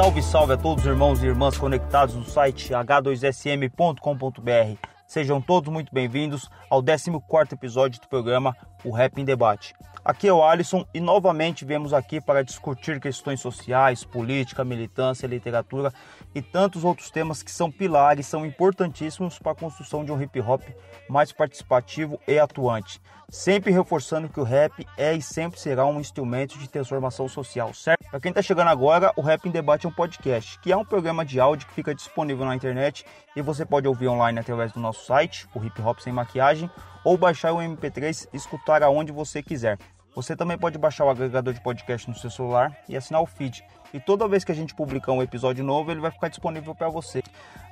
Salve, salve a todos os irmãos e irmãs conectados no site h2sm.com.br. Sejam todos muito bem-vindos ao 14º episódio do programa O Rap em Debate. Aqui é o Alisson e novamente viemos aqui para discutir questões sociais, política, militância, literatura e tantos outros temas que são pilares, são importantíssimos para a construção de um hip hop mais participativo e atuante. Sempre reforçando que o rap é e sempre será um instrumento de transformação social, certo? Para quem está chegando agora, o Rap em Debate é um podcast, que é um programa de áudio que fica disponível na internet e você pode ouvir online através do nosso site, o Hip Hop Sem Maquiagem, ou baixar o MP3 e escutar aonde você quiser. Você também pode baixar o agregador de podcast no seu celular e assinar o feed. E toda vez que a gente publicar um episódio novo, ele vai ficar disponível para você.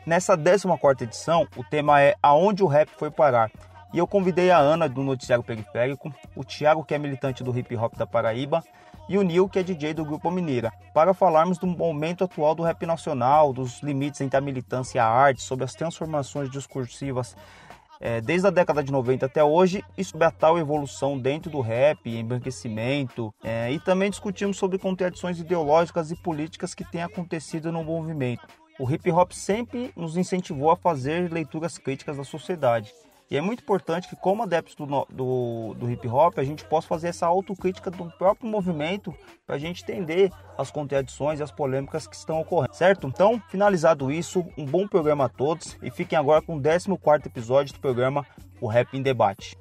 Nessa 14ª edição, o tema é Aonde o Rap Foi Parar. E eu convidei a Ana do Noticiário Periférico, o Thiago, que é militante do hip hop da Paraíba, e o Nil, que é DJ do Grupo Mineira, para falarmos do momento atual do rap nacional, dos limites entre a militância e a arte, sobre as transformações discursivas é, desde a década de 90 até hoje e sobre a tal evolução dentro do rap, embranquecimento, é, e também discutimos sobre contradições ideológicas e políticas que têm acontecido no movimento. O hip hop sempre nos incentivou a fazer leituras críticas da sociedade. E é muito importante que, como adeptos do, do, do hip hop, a gente possa fazer essa autocrítica do próprio movimento para a gente entender as contradições e as polêmicas que estão ocorrendo, certo? Então, finalizado isso, um bom programa a todos e fiquem agora com o 14º episódio do programa O Rap em Debate.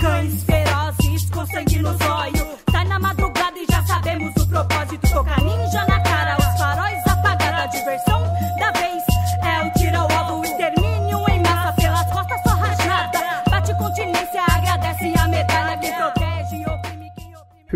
Cães ferozes com sangue. Sai na madrugada e já sabemos o propósito. Tocar ninja na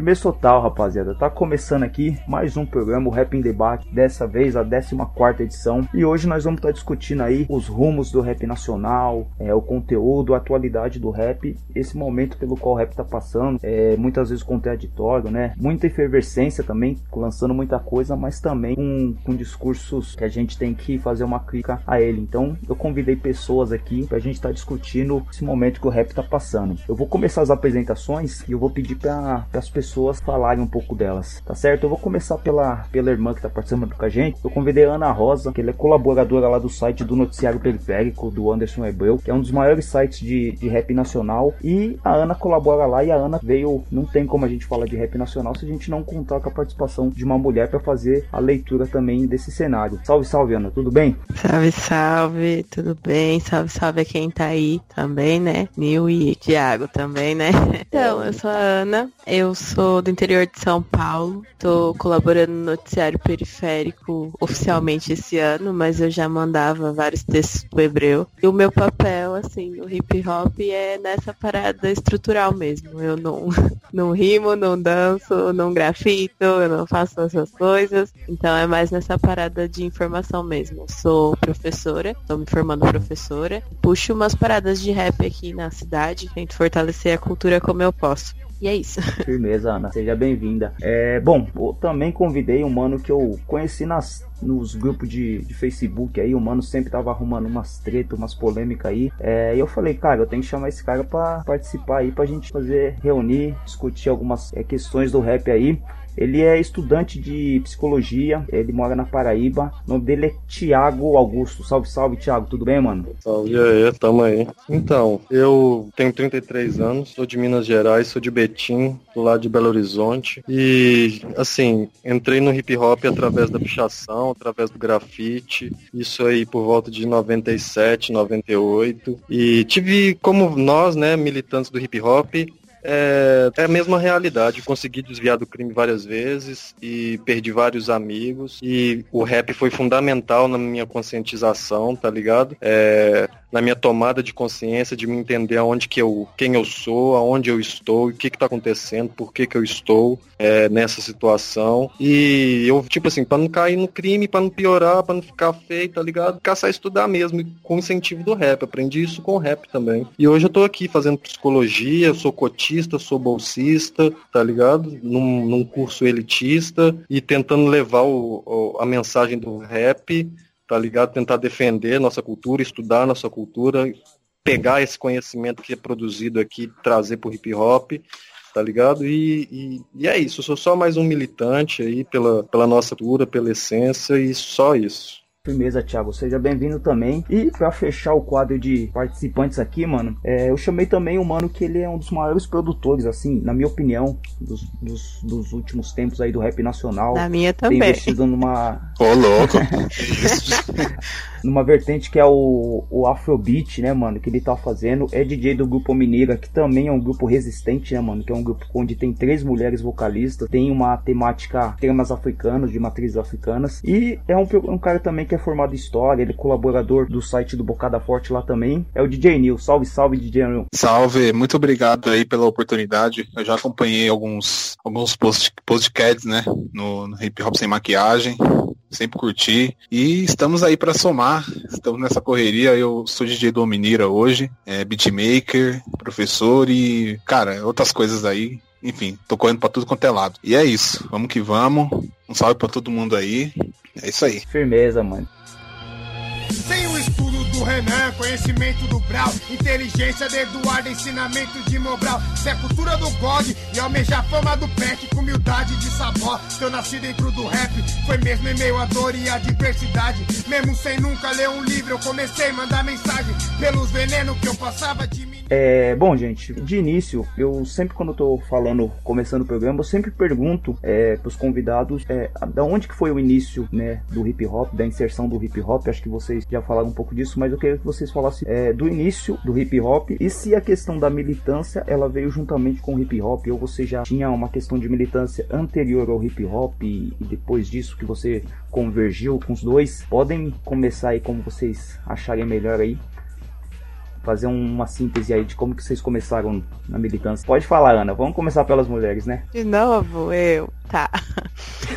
Firmeza total, rapaziada. Tá começando aqui mais um programa, o Rap em Debate, dessa vez a 14ª edição. E hoje nós vamos estar discutindo aí os rumos do rap nacional, é, o conteúdo, a atualidade do rap, esse momento pelo qual o rap tá passando, é, muitas vezes contraditório, né? Muita efervescência também, lançando muita coisa, mas também com, com discursos que a gente tem que fazer uma crítica a ele. Então, eu convidei pessoas aqui pra gente estar discutindo esse momento que o rap tá passando. Eu vou começar as apresentações e eu vou pedir para as pessoas falarem um pouco delas, tá certo? Eu vou começar pela, pela irmã que tá participando com a gente. Eu convidei a Ana Rosa, que ela é colaboradora lá do site do Noticiário Periférico, do Anderson Hebreu, que é um dos maiores sites de, de rap nacional. E a Ana colabora lá e a Ana veio. Não tem como a gente falar de rap nacional se a gente não contar com a participação de uma mulher para fazer a leitura também desse cenário. Salve, salve, Ana, tudo bem? Salve, salve, tudo bem? Salve, salve a quem tá aí também, né? Nil e Thiago também, né? Então, eu sou a Ana, eu sou do interior de São Paulo, tô colaborando no Noticiário Periférico oficialmente esse ano, mas eu já mandava vários textos pro Hebreu. E o meu papel, assim, no hip hop é nessa parada estrutural mesmo. Eu não, não rimo, não danço, não grafito, eu não faço essas coisas. Então é mais nessa parada de informação mesmo. Sou professora, tô me formando professora. Puxo umas paradas de rap aqui na cidade, tento fortalecer a cultura como eu posso. E é isso. Firmeza, Ana. Seja bem-vinda. É, bom, eu também convidei um mano que eu conheci nas, nos grupos de, de Facebook aí. O mano sempre tava arrumando umas tretas, umas polêmicas aí. É, e eu falei, cara, eu tenho que chamar esse cara pra participar aí, pra gente fazer, reunir, discutir algumas é, questões do rap aí. Ele é estudante de psicologia, ele mora na Paraíba. O nome dele é Tiago Augusto. Salve, salve, Tiago. Tudo bem, mano? Salve aí, tamo aí. Então, eu tenho 33 anos, sou de Minas Gerais, sou de Betim, do lado de Belo Horizonte. E, assim, entrei no hip hop através da pichação, através do grafite. Isso aí por volta de 97, 98. E tive, como nós, né, militantes do hip hop, é, é a mesma realidade. Consegui desviar do crime várias vezes e perdi vários amigos. E o rap foi fundamental na minha conscientização, tá ligado? É, na minha tomada de consciência, de me entender aonde que eu, quem eu sou, aonde eu estou, o que está acontecendo, por que, que eu estou é, nessa situação. E eu, tipo assim, para não cair no crime, para não piorar, para não ficar feio, tá ligado? Caçar estudar mesmo, com incentivo do rap. Aprendi isso com o rap também. E hoje eu tô aqui fazendo psicologia, eu sou cotista, sou bolsista, tá ligado? Num, num curso elitista e tentando levar o, o, a mensagem do rap tá ligado? Tentar defender nossa cultura, estudar nossa cultura, pegar esse conhecimento que é produzido aqui, trazer pro hip hop, tá ligado? E, e, e, é isso, sou só mais um militante aí pela, pela nossa cultura, pela essência e só isso. Firmeza, Thiago. Seja bem-vindo também. E para fechar o quadro de participantes aqui, mano, é, eu chamei também o mano que ele é um dos maiores produtores, assim, na minha opinião, dos, dos, dos últimos tempos aí do rap nacional. Na minha também. Tem investido numa. Ô, louco! numa vertente que é o, o Afrobeat, né, mano, que ele tá fazendo. É DJ do grupo Mineira, que também é um grupo resistente, né, mano, que é um grupo onde tem três mulheres vocalistas, tem uma temática temas africanos, de matrizes africanas. E é um, um cara também que é formado em história, ele é colaborador do site do Bocada Forte lá também. É o DJ Neil. Salve, salve, DJ Neil. Salve, muito obrigado aí pela oportunidade. Eu já acompanhei alguns, alguns podcasts, né, no, no Hip Hop Sem Maquiagem sempre curti. E estamos aí para somar, estamos nessa correria. Eu sou DJ do Minira hoje, é beatmaker, professor e, cara, outras coisas aí. Enfim, tô correndo pra tudo quanto é lado. E é isso, vamos que vamos. Um salve para todo mundo aí. É isso aí. Firmeza, mano. Renan, conhecimento do Brau, inteligência de Eduardo, ensinamento de Mobral. Se é cultura do God e almejar fama do Peck, com humildade de Sabó. Se eu nasci dentro do rap, foi mesmo em meio à dor e à diversidade. Mesmo sem nunca ler um livro, eu comecei a mandar mensagem pelos venenos que eu passava de mim. É, bom, gente, de início, eu sempre quando eu tô falando, começando o programa, eu sempre pergunto é, pros convidados é, da onde que foi o início, né, do hip hop, da inserção do hip hop. Acho que vocês já falaram um pouco disso, mas eu queria que vocês falassem é, do início do hip hop e se a questão da militância ela veio juntamente com o hip hop ou você já tinha uma questão de militância anterior ao hip hop e, e depois disso que você convergiu com os dois. Podem começar aí como vocês acharem melhor aí fazer uma síntese aí de como que vocês começaram na militância. Pode falar, Ana. Vamos começar pelas mulheres, né? De novo, eu. Tá.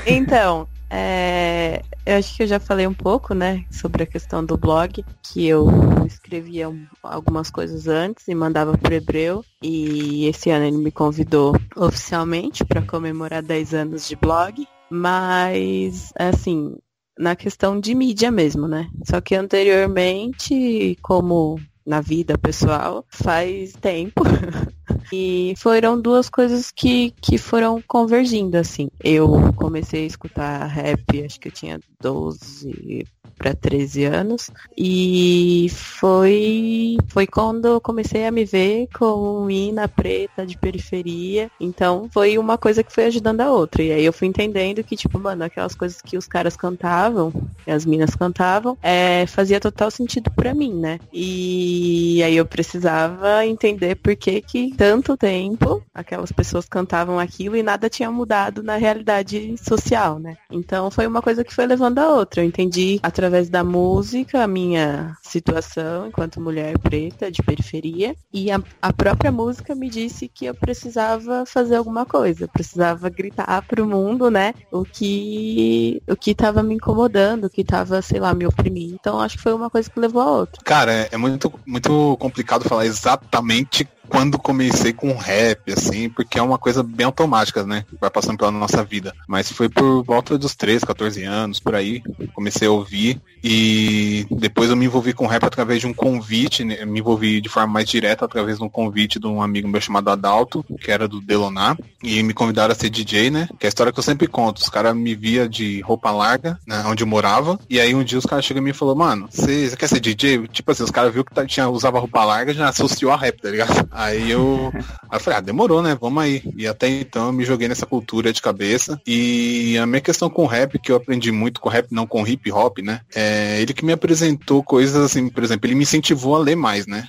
Então, é, eu acho que eu já falei um pouco, né, sobre a questão do blog, que eu escrevia algumas coisas antes e mandava pro Hebreu. E esse ano ele me convidou oficialmente para comemorar 10 anos de blog. Mas, assim, na questão de mídia mesmo, né? Só que anteriormente, como na vida pessoal faz tempo. e foram duas coisas que, que foram convergindo, assim. Eu comecei a escutar rap, acho que eu tinha 12 para 13 anos. E foi, foi quando eu comecei a me ver como mina preta de periferia. Então foi uma coisa que foi ajudando a outra. E aí eu fui entendendo que, tipo, mano, aquelas coisas que os caras cantavam, as minas cantavam, é, fazia total sentido para mim, né? E aí eu precisava entender por que que tanto tempo aquelas pessoas cantavam aquilo e nada tinha mudado na realidade social, né? Então foi uma coisa que foi levando a outra. Eu entendi através através da música a minha situação enquanto mulher preta de periferia e a, a própria música me disse que eu precisava fazer alguma coisa, precisava gritar para o mundo, né, o que o que estava me incomodando, o que estava, sei lá, me oprimindo. Então acho que foi uma coisa que levou a outra. Cara, é, é muito muito complicado falar exatamente quando comecei com rap, assim, porque é uma coisa bem automática, né? Vai passando pela nossa vida. Mas foi por volta dos 13, 14 anos, por aí. Comecei a ouvir. E depois eu me envolvi com rap através de um convite, né? me envolvi de forma mais direta através de um convite de um amigo meu chamado Adalto, que era do Delonar, e me convidaram a ser DJ, né? Que é a história que eu sempre conto. Os caras me via de roupa larga, né? Onde eu morava, e aí um dia os caras chegam e me falaram, mano, você quer ser DJ? Tipo assim, os caras viu que tá, tinha, usava roupa larga já associou a rap, tá ligado? Aí eu, aí eu falei, ah, demorou, né? Vamos aí. E até então eu me joguei nessa cultura de cabeça. E a minha questão com rap, que eu aprendi muito com rap, não com hip hop, né? É ele que me apresentou coisas assim, por exemplo, ele me incentivou a ler mais, né?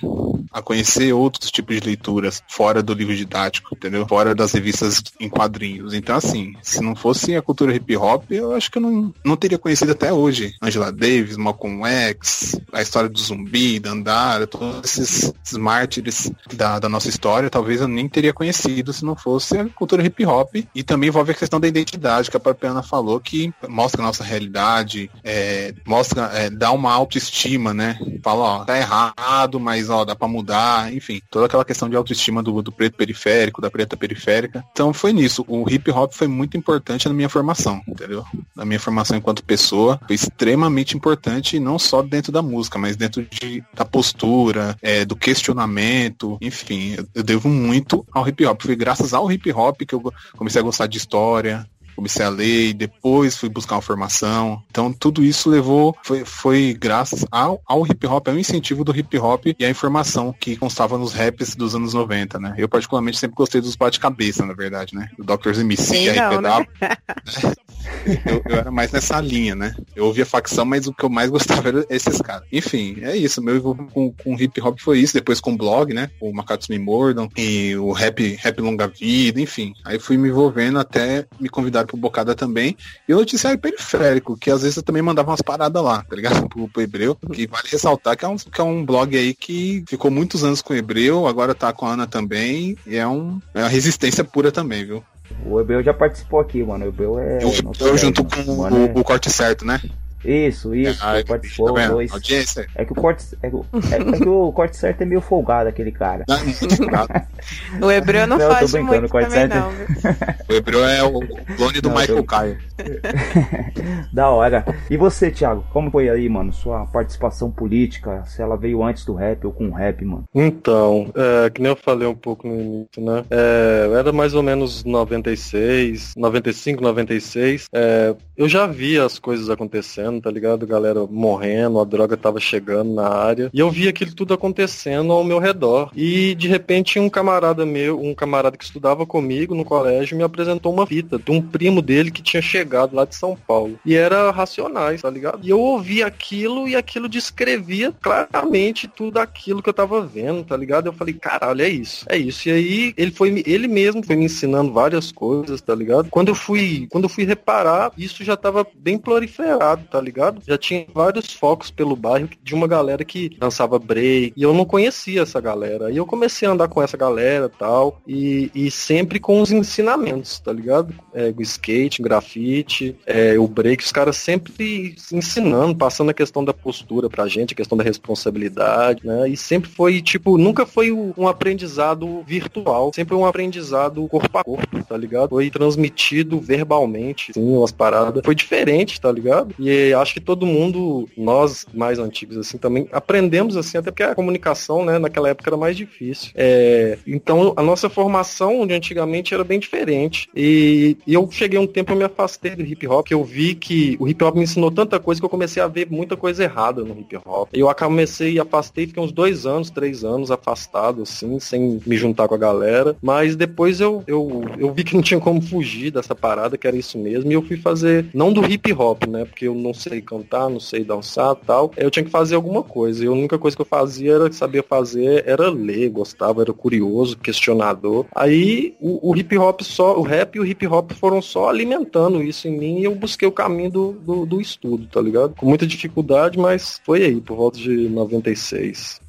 A conhecer outros tipos de leituras fora do livro didático, entendeu? Fora das revistas em quadrinhos. Então, assim, se não fosse a cultura hip hop, eu acho que eu não, não teria conhecido até hoje. Angela Davis, Malcolm X, a história do zumbi, da Andara, todos esses, esses mártires da, da nossa história, talvez eu nem teria conhecido se não fosse a cultura hip hop. E também envolve a questão da identidade, que a própria Ana falou, que mostra a nossa realidade, é, mostra, é, dá uma autoestima, né? Fala, ó, tá errado, mas ó, dá pra mudar, enfim, toda aquela questão de autoestima do, do preto periférico, da preta periférica. Então foi nisso. O hip hop foi muito importante na minha formação, entendeu? Na minha formação enquanto pessoa, foi extremamente importante, não só dentro da música, mas dentro de, da postura, é, do questionamento, enfim, eu, eu devo muito ao hip hop. Foi graças ao hip hop que eu comecei a gostar de história, comecei a ler e depois fui buscar uma formação. Então tudo isso levou, foi, foi graças ao, ao hip hop, ao incentivo do hip hop e à informação que constava nos raps dos anos 90, né? Eu particularmente sempre gostei dos bate-cabeça, na verdade, né? Do Dr. MC, Sim, não, né? eu, eu, era mais nessa linha, né? Eu ouvia facção, mas o que eu mais gostava era esses caras. Enfim, é isso. Meu envolvimento com, com hip hop foi isso. Depois com blog, né? O Macacos Me Mordam e o rap, rap Longa Vida, enfim. Aí fui me envolvendo até me convidar pro Bocada também. E o noticiário periférico, que às vezes eu também mandava umas paradas lá, tá ligado? Pro, pro Hebreu. Que vale ressaltar que é, um, que é um blog aí que ficou muitos anos com o Hebreu, agora tá com a Ana também. E é, um, é uma resistência pura também, viu? O Ebel já participou aqui, mano. O Ebel é. Eu, junto com mano, o, o corte certo, né? Isso, isso. Ah, participou tá vendo? dois. Audiência. É que o corte. É, que o- é- é que o corte certo é meio folgado, aquele cara. Não, não, O Hebreu não, Não, tô faz brincando, muito corte também certo. não, viu? o Hebreu é o clone do Não, Michael eu- Caio. da hora. E você, Thiago, como foi aí, mano, sua participação política? Se ela veio antes do rap ou com o rap, mano? Então, é, que nem eu falei um pouco no início, né? É, era mais ou menos 96, 95, 96. É, eu já via as coisas acontecendo, tá ligado? Galera morrendo, a droga tava chegando na área. E eu via aquilo tudo acontecendo ao meu redor. E de repente um camarada meu, um camarada que estudava comigo no colégio, me apresentou uma fita de um primo dele que tinha chegado lá de São Paulo. E era Racionais, tá ligado? E eu ouvi aquilo e aquilo descrevia claramente tudo aquilo que eu tava vendo, tá ligado? Eu falei, caralho, é isso. É isso. E aí ele foi ele mesmo foi me ensinando várias coisas, tá ligado? Quando eu fui, quando eu fui reparar, isso já tava bem proliferado, tá ligado? Já tinha vários focos pelo bairro de uma galera que dançava break, e eu não conhecia essa galera. E eu comecei a andar com essa galera, tal, e, e sempre com os ensinamentos, tá ligado? É, o skate, grafite, é, o break, os caras sempre ensinando, passando a questão da postura pra gente, a questão da responsabilidade, né? E sempre foi, tipo, nunca foi um aprendizado virtual, sempre um aprendizado corpo a corpo, tá ligado? Foi transmitido verbalmente, sim, umas paradas. Foi diferente, tá ligado? E acho que todo mundo, nós mais antigos, assim, também aprendemos, assim, até porque a comunicação, né, naquela época era mais difícil. É, então, a nossa formação de antigamente era bem diferente. E, e eu cheguei um tempo, eu me afastei do hip hop, que eu vi que o hip hop me ensinou tanta coisa que eu comecei a ver muita coisa errada no hip hop. Eu comecei e afastei, fiquei uns dois anos, três anos afastado, assim, sem me juntar com a galera. Mas depois eu, eu, eu vi que não tinha como fugir dessa parada, que era isso mesmo, e eu fui fazer, não do hip hop, né? Porque eu não sei cantar, não sei dançar tal. Eu tinha que fazer alguma coisa. E a única coisa que eu fazia era saber fazer, era ler, gostava, era curioso, questionador. Aí o, o hip hop só, o rap e o hip hop foram só alimentando isso em mim e eu busquei o caminho do, do, do estudo, tá ligado? Com muita dificuldade, mas foi aí, por volta de 96.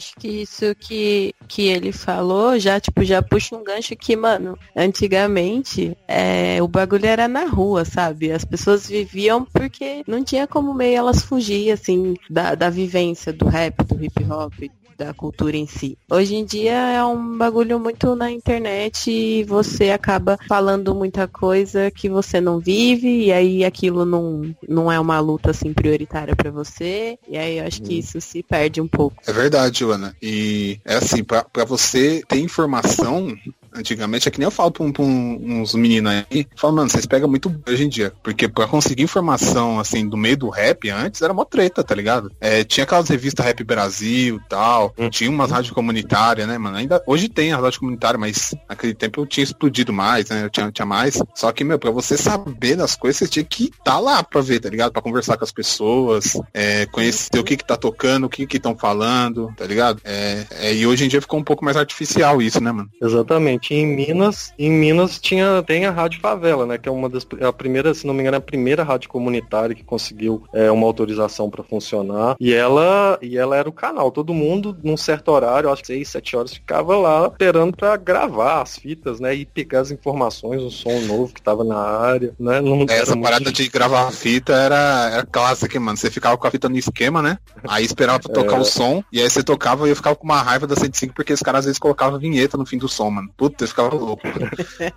Acho que isso que, que ele falou já, tipo, já puxa um gancho que, mano, antigamente é, o bagulho era na rua, sabe? As pessoas viviam porque não tinha como meio elas fugir, assim, da, da vivência do rap, do hip hop, da cultura em si. Hoje em dia é um bagulho muito na internet e você acaba falando muita coisa que você não vive e aí aquilo não, não é uma luta assim prioritária pra você e aí eu acho que isso se perde um pouco. É verdade, Joana. E é assim, pra você ter informação, antigamente, é que nem eu falo pra, um, pra um, uns meninos aí, falo, mano, vocês pegam muito hoje em dia. Porque pra conseguir informação, assim, do meio do rap, antes era mó treta, tá ligado? É, tinha aquelas revistas Rap Brasil e tal, Hum. tinha umas rádios comunitárias, né, mano? Ainda, hoje tem a rádio comunitária, mas naquele tempo eu tinha explodido mais, né? Eu tinha, tinha mais. Só que, meu, pra você saber das coisas, você tinha que estar lá pra ver, tá ligado? Pra conversar com as pessoas, é, conhecer o que que tá tocando, o que que estão falando, tá ligado? É, é, e hoje em dia ficou um pouco mais artificial isso, né, mano? Exatamente. E em Minas, em Minas tinha tem a Rádio Favela, né? Que é uma das a primeira, se não me engano, é a primeira rádio comunitária que conseguiu é, uma autorização para funcionar. E ela e ela era o canal. Todo mundo num certo horário, acho que seis, sete horas, ficava lá esperando para gravar as fitas, né? E pegar as informações, o som novo que tava na área, né? Não Essa parada muito- de gravar a fita era, era clássica, mano. Você ficava com a fita no esquema, né? Aí esperava pra tocar É. o som, e aí você tocava e eu ficava com uma raiva da 105, porque os caras às vezes colocavam vinheta no fim do som, mano. Puta, eu ficava louco. mano.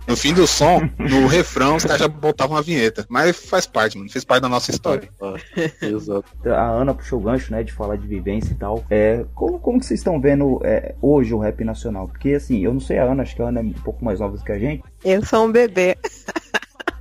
No fim do som, no refrão, os caras já botavam uma vinheta. Mas faz parte, mano. Fez parte da nossa história. Exato. A Ana puxou o gancho, né, de falar de vivência e tal. É, como, como que vocês estão vendo é, hoje o rap nacional? Porque, assim, eu não sei a Ana, acho que a Ana é um pouco mais nova do que a gente. Eu sou um bebê.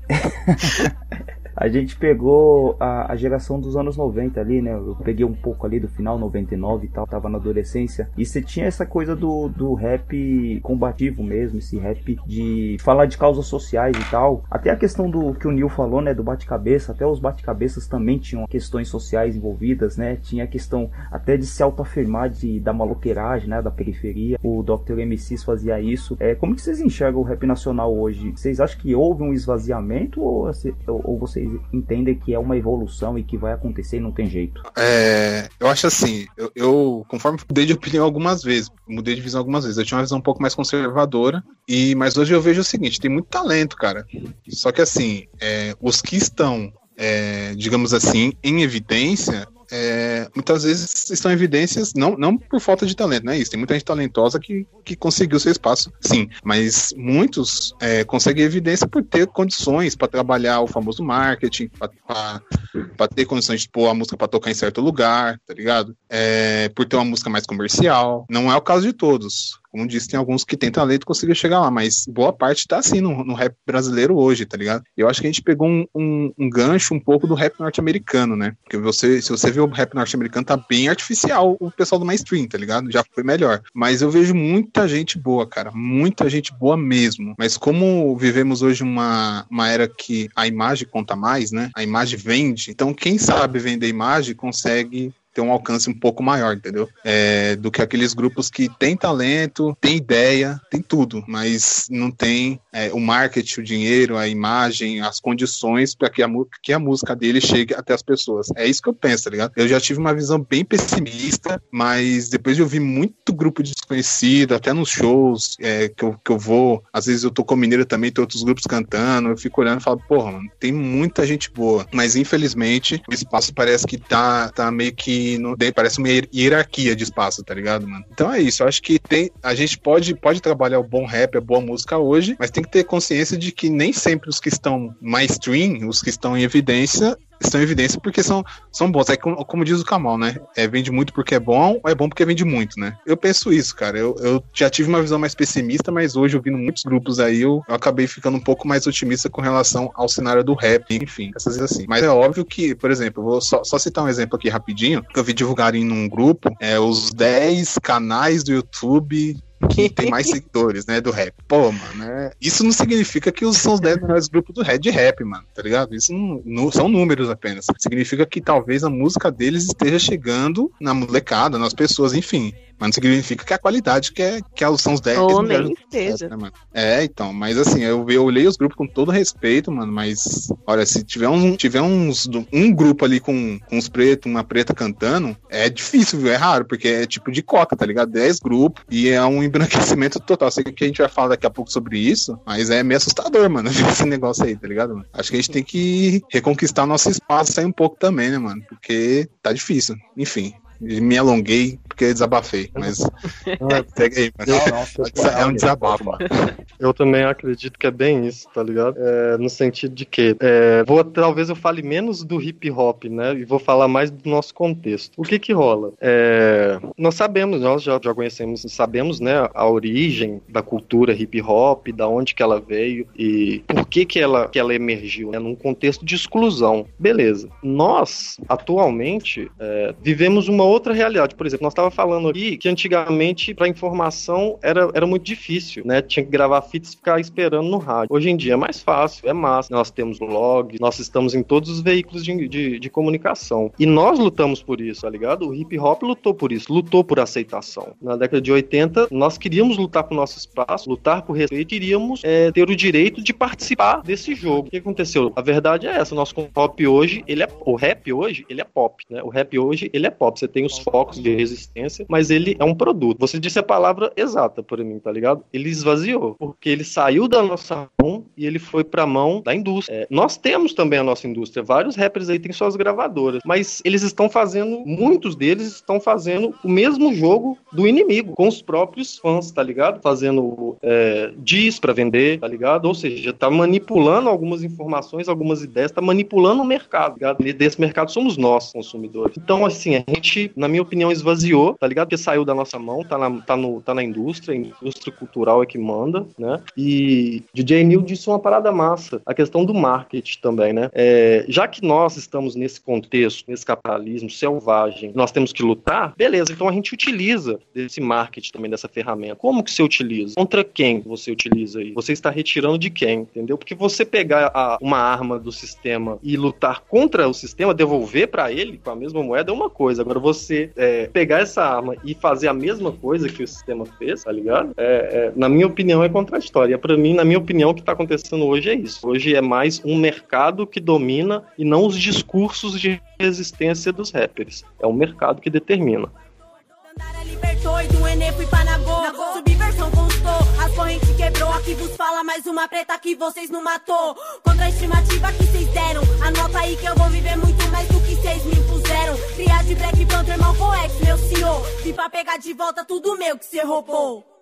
A gente pegou a, a geração dos anos 90 ali, né? Eu peguei um pouco ali do final 99 e tal, tava na adolescência. E você tinha essa coisa do, do rap combativo mesmo, esse rap de falar de causas sociais e tal. Até a questão do que o Neil falou, né? Do bate-cabeça, até os bate-cabeças também tinham questões sociais envolvidas, né? Tinha a questão até de se autoafirmar de, da maloqueiragem, né? Da periferia. O Dr. MCs fazia isso. É, como que vocês enxergam o rap nacional hoje? Vocês acham que houve um esvaziamento ou, ou ou vocês entendem que é uma evolução e que vai acontecer e não tem jeito? É, eu acho assim, eu, eu, conforme mudei de opinião algumas vezes, mudei de visão algumas vezes, eu tinha uma visão um pouco mais conservadora, e mas hoje eu vejo o seguinte, tem muito talento, cara. Só que assim, é, os que estão, é, digamos assim, em evidência, é, muitas vezes estão evidências, não, não por falta de talento, não é isso. Tem muita gente talentosa que, que conseguiu seu espaço, sim. Mas muitos é, conseguem evidência por ter condições para trabalhar o famoso marketing, para ter condições de pôr a música para tocar em certo lugar, tá ligado? É, por ter uma música mais comercial. Não é o caso de todos. Como disse, tem alguns que têm talento e conseguiram chegar lá, mas boa parte tá assim no, no rap brasileiro hoje, tá ligado? Eu acho que a gente pegou um, um, um gancho um pouco do rap norte-americano, né? Porque você, se você vê o rap norte-americano, tá bem artificial o pessoal do mainstream, tá ligado? Já foi melhor. Mas eu vejo muita gente boa, cara. Muita gente boa mesmo. Mas como vivemos hoje uma, uma era que a imagem conta mais, né? A imagem vende. Então, quem sabe vender imagem consegue ter um alcance um pouco maior, entendeu? É, do que aqueles grupos que têm talento, têm ideia, tem tudo, mas não tem é, o marketing, o dinheiro, a imagem, as condições para que a, que a música dele chegue até as pessoas. É isso que eu penso, tá ligado? Eu já tive uma visão bem pessimista, mas depois de ouvir muito grupo desconhecido, até nos shows é, que, eu, que eu vou, às vezes eu tô com mineiro também, tem outros grupos cantando, eu fico olhando e falo, porra, tem muita gente boa, mas infelizmente o espaço parece que tá, tá meio que tem, parece uma hierarquia de espaço, tá ligado, mano? Então é isso, eu acho que tem, a gente pode, pode trabalhar o bom rap, a boa música hoje, mas tem que ter consciência de que nem sempre os que estão mainstream, os que estão em evidência, estão em evidência porque são, são bons. É como, como diz o Kamal, né? É, vende muito porque é bom, ou é bom porque vende muito, né? Eu penso isso, cara. Eu, eu já tive uma visão mais pessimista, mas hoje, ouvindo muitos grupos aí, eu, eu acabei ficando um pouco mais otimista com relação ao cenário do rap, enfim, essas coisas assim. Mas é óbvio que, por exemplo, vou só, só citar um exemplo aqui rapidinho, que eu vi divulgarem num grupo, é, os 10 canais do YouTube que tem mais seguidores, né, do rap. Pô, mano, é... isso não significa que os, são os 10 melhores grupos do rap de rap, mano, tá ligado? Isso não, não, são números apenas. Significa que talvez a música deles esteja chegando na molecada, nas pessoas, enfim. Mas não significa que a qualidade que, é, que são os 10 Ou melhores nem esteja. né, mano? É, então, mas assim, eu, eu olhei os grupos com todo respeito, mano, mas olha, se tiver, um, tiver uns, um grupo ali com, com uns pretos, uma preta cantando, é difícil, viu? É raro, porque é tipo de cota, tá ligado? 10 grupos e é um embranquecimento total. Sei que a gente vai falar daqui a pouco sobre isso, mas é meio assustador, mano, ver esse negócio aí, tá ligado? Mano? Acho que a gente tem que reconquistar nosso espaço aí um pouco também, né, mano? Porque tá difícil. Enfim. Me alonguei porque desabafei, mas segue aí, mas Não, não, é um desabafo. Eu também acredito que é bem isso, tá ligado? É, no sentido de que é, vou, talvez eu fale menos do hip hop, né? E vou falar mais do nosso contexto. O que que rola? É, nós sabemos, nós já, já conhecemos, sabemos, né, a origem da cultura hip hop, da onde que ela veio e por que que ela, que ela emergiu, né? Num contexto de exclusão. Beleza. Nós, atualmente, é, vivemos uma outra realidade. Por exemplo, nós estava falando aqui que antigamente para informação era, era muito difícil, né? Tinha que gravar fitas e ficar esperando no rádio. Hoje em dia é mais fácil, é massa. Nós temos log, nós estamos em todos os veículos de, de, de comunicação. E nós lutamos por isso, tá ligado? O hip hop lutou por isso, lutou por aceitação. Na década de 80, nós queríamos lutar por nosso espaço, lutar por respeito, iríamos é, ter o direito de participar desse jogo. O que aconteceu? A verdade é essa, o nosso pop hoje, ele é o rap hoje, ele é pop, né? O rap hoje, ele é pop. Você tem os focos de resistência, mas ele é um produto. Você disse a palavra exata para mim, tá ligado? Ele esvaziou, porque ele saiu da nossa mão e ele foi pra mão da indústria. É, nós temos também a nossa indústria, vários rappers aí têm suas gravadoras, mas eles estão fazendo, muitos deles estão fazendo o mesmo jogo do inimigo, com os próprios fãs, tá ligado? Fazendo é, diz para vender, tá ligado? Ou seja, tá manipulando algumas informações, algumas ideias, tá manipulando o mercado, tá ligado? E desse mercado somos nós, consumidores. Então, assim, a gente, na minha opinião, esvaziou, tá ligado? Porque saiu da nossa mão, tá na, tá no, tá na indústria, indústria cultural é que manda, né? E DJ Neil disse uma parada massa, a questão do marketing também, né? É, já que nós estamos nesse contexto, nesse capitalismo selvagem, nós temos que lutar, beleza, então a gente utiliza desse marketing também, dessa ferramenta. Como que você utiliza? Contra quem você utiliza aí? Você está retirando de quem, entendeu? Porque você pegar a, uma arma do sistema e lutar contra o sistema, devolver para ele com a mesma moeda é uma coisa. Agora você é, pegar essa arma e fazer a mesma coisa que o sistema fez, tá ligado? É, é, na minha opinião, é contraditório. Para mim, na minha opinião, o que tá acontecendo hoje é isso. Hoje é mais um mercado que domina e não os discursos de resistência dos rappers. É o mercado que determina. libertou quebrou. Aqui vos fala mais uma preta que vocês não matou. Contra a estimativa que vocês deram. Anota aí que eu vou viver muito mais do que vocês me impuseram. Criar de Black Panther, Malcolm X, meu senhor. Vim pra pegar de volta tudo meu que cê roubou.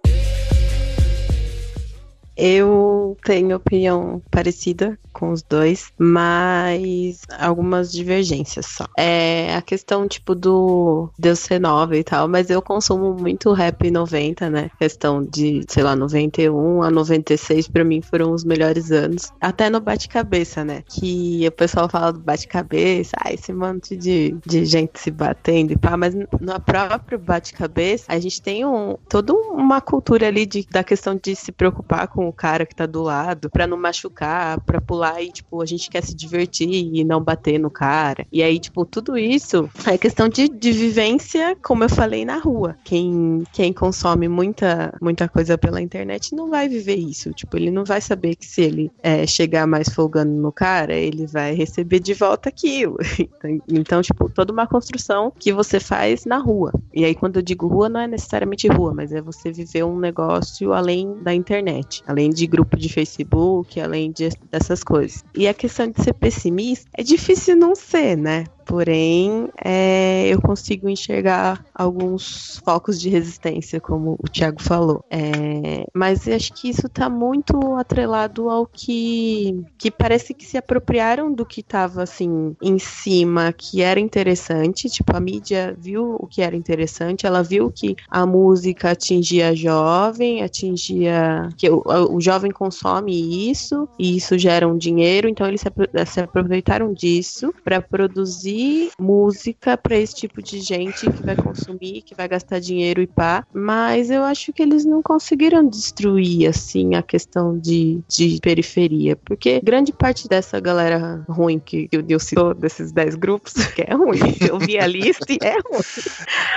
Eu tenho opinião parecida com os dois, mas algumas divergências só. É a questão, tipo, do Deus ser nova e tal, mas eu consumo muito rap 90, né? Questão de, sei lá, 91 a 96 pra mim foram os melhores anos. Até no bate-cabeça, né? Que o pessoal fala do bate-cabeça, ah, esse monte de, de gente se batendo e pá, mas no próprio bate-cabeça, a gente tem um, toda uma cultura ali de, da questão de se preocupar com o cara que tá do lado, pra não machucar, pra pular e, tipo, a gente quer se divertir e não bater no cara. E aí, tipo, tudo isso é questão de, de vivência, como eu falei, na rua. Quem, quem consome muita, muita coisa pela internet não vai viver isso. Tipo, ele não vai saber que se ele é, chegar mais folgando no cara, ele vai receber de volta aquilo. então, tipo, toda uma construção que você faz na rua. E aí, quando eu digo rua, não é necessariamente rua, mas é você viver um negócio além da internet, além de grupo de Facebook, além de, dessas coisas. E a questão de ser pessimista é difícil não ser, né? Porém, é, eu consigo enxergar alguns focos de resistência, como o Thiago falou. É, mas acho que isso está muito atrelado ao que, que parece que se apropriaram do que estava assim em cima, que era interessante. Tipo, a mídia viu o que era interessante, ela viu que a música atingia jovem, atingia. que o, o jovem consome isso, e isso gera um dinheiro, então eles se aproveitaram disso para produzir música para esse tipo de gente que vai consumir, que vai gastar dinheiro e pá. Mas eu acho que eles não conseguiram destruir, assim, a questão de, de periferia. Porque grande parte dessa galera ruim que, o Nil citou, desses 10 grupos, que é ruim. Eu vi a lista e é ruim.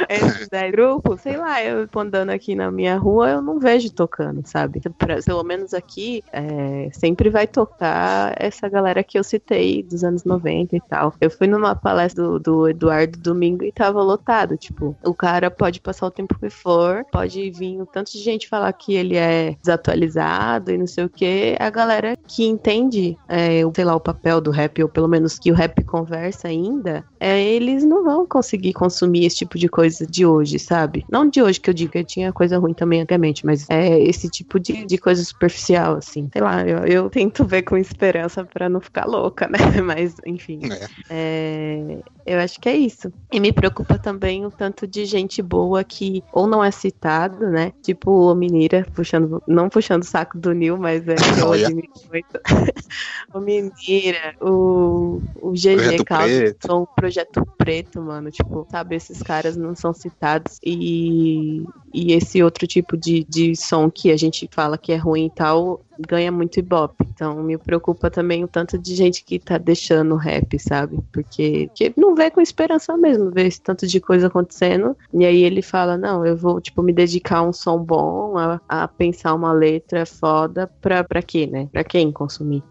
Esses 10 grupos, sei lá, eu andando aqui na minha rua, eu não vejo tocando, sabe? Pra, pelo menos aqui, é, sempre vai tocar essa galera que eu citei dos anos 90 e tal. Eu fui numa palestra do, do Eduardo domingo e tava lotado. Tipo, o cara pode passar o tempo que for, pode vir o tanto de gente falar que ele é desatualizado e não sei o que. A galera que entende, é, sei lá, o papel do rap, ou pelo menos que o rap conversa ainda, é, eles não vão conseguir consumir esse tipo de coisa de hoje, sabe? Não de hoje que eu digo que tinha coisa ruim também antigamente, mas é esse tipo de, de coisa superficial, assim. Sei lá, eu, eu tento ver com esperança para não ficar louca, né? Mas, enfim. É, eu acho que é isso. E me preocupa também o tanto de gente boa que ou não é citado, né? Tipo o Minira, puxando, não puxando o saco do Nil, mas é que eu Olha. admiro muito. o Minira, o, o GG são o Projeto Preto, mano. Tipo, sabe, esses caras não são citados. E, e esse outro tipo de, de som que a gente fala que é ruim e tal, ganha muito ibope. Então me preocupa também o tanto de gente que tá deixando o rap, sabe? Porque que não vê com esperança mesmo, vê esse tanto de coisa acontecendo. E aí ele fala, não, eu vou, tipo, me dedicar a um som bom, a, a pensar uma letra foda pra, pra quê, né? Pra quem consumir.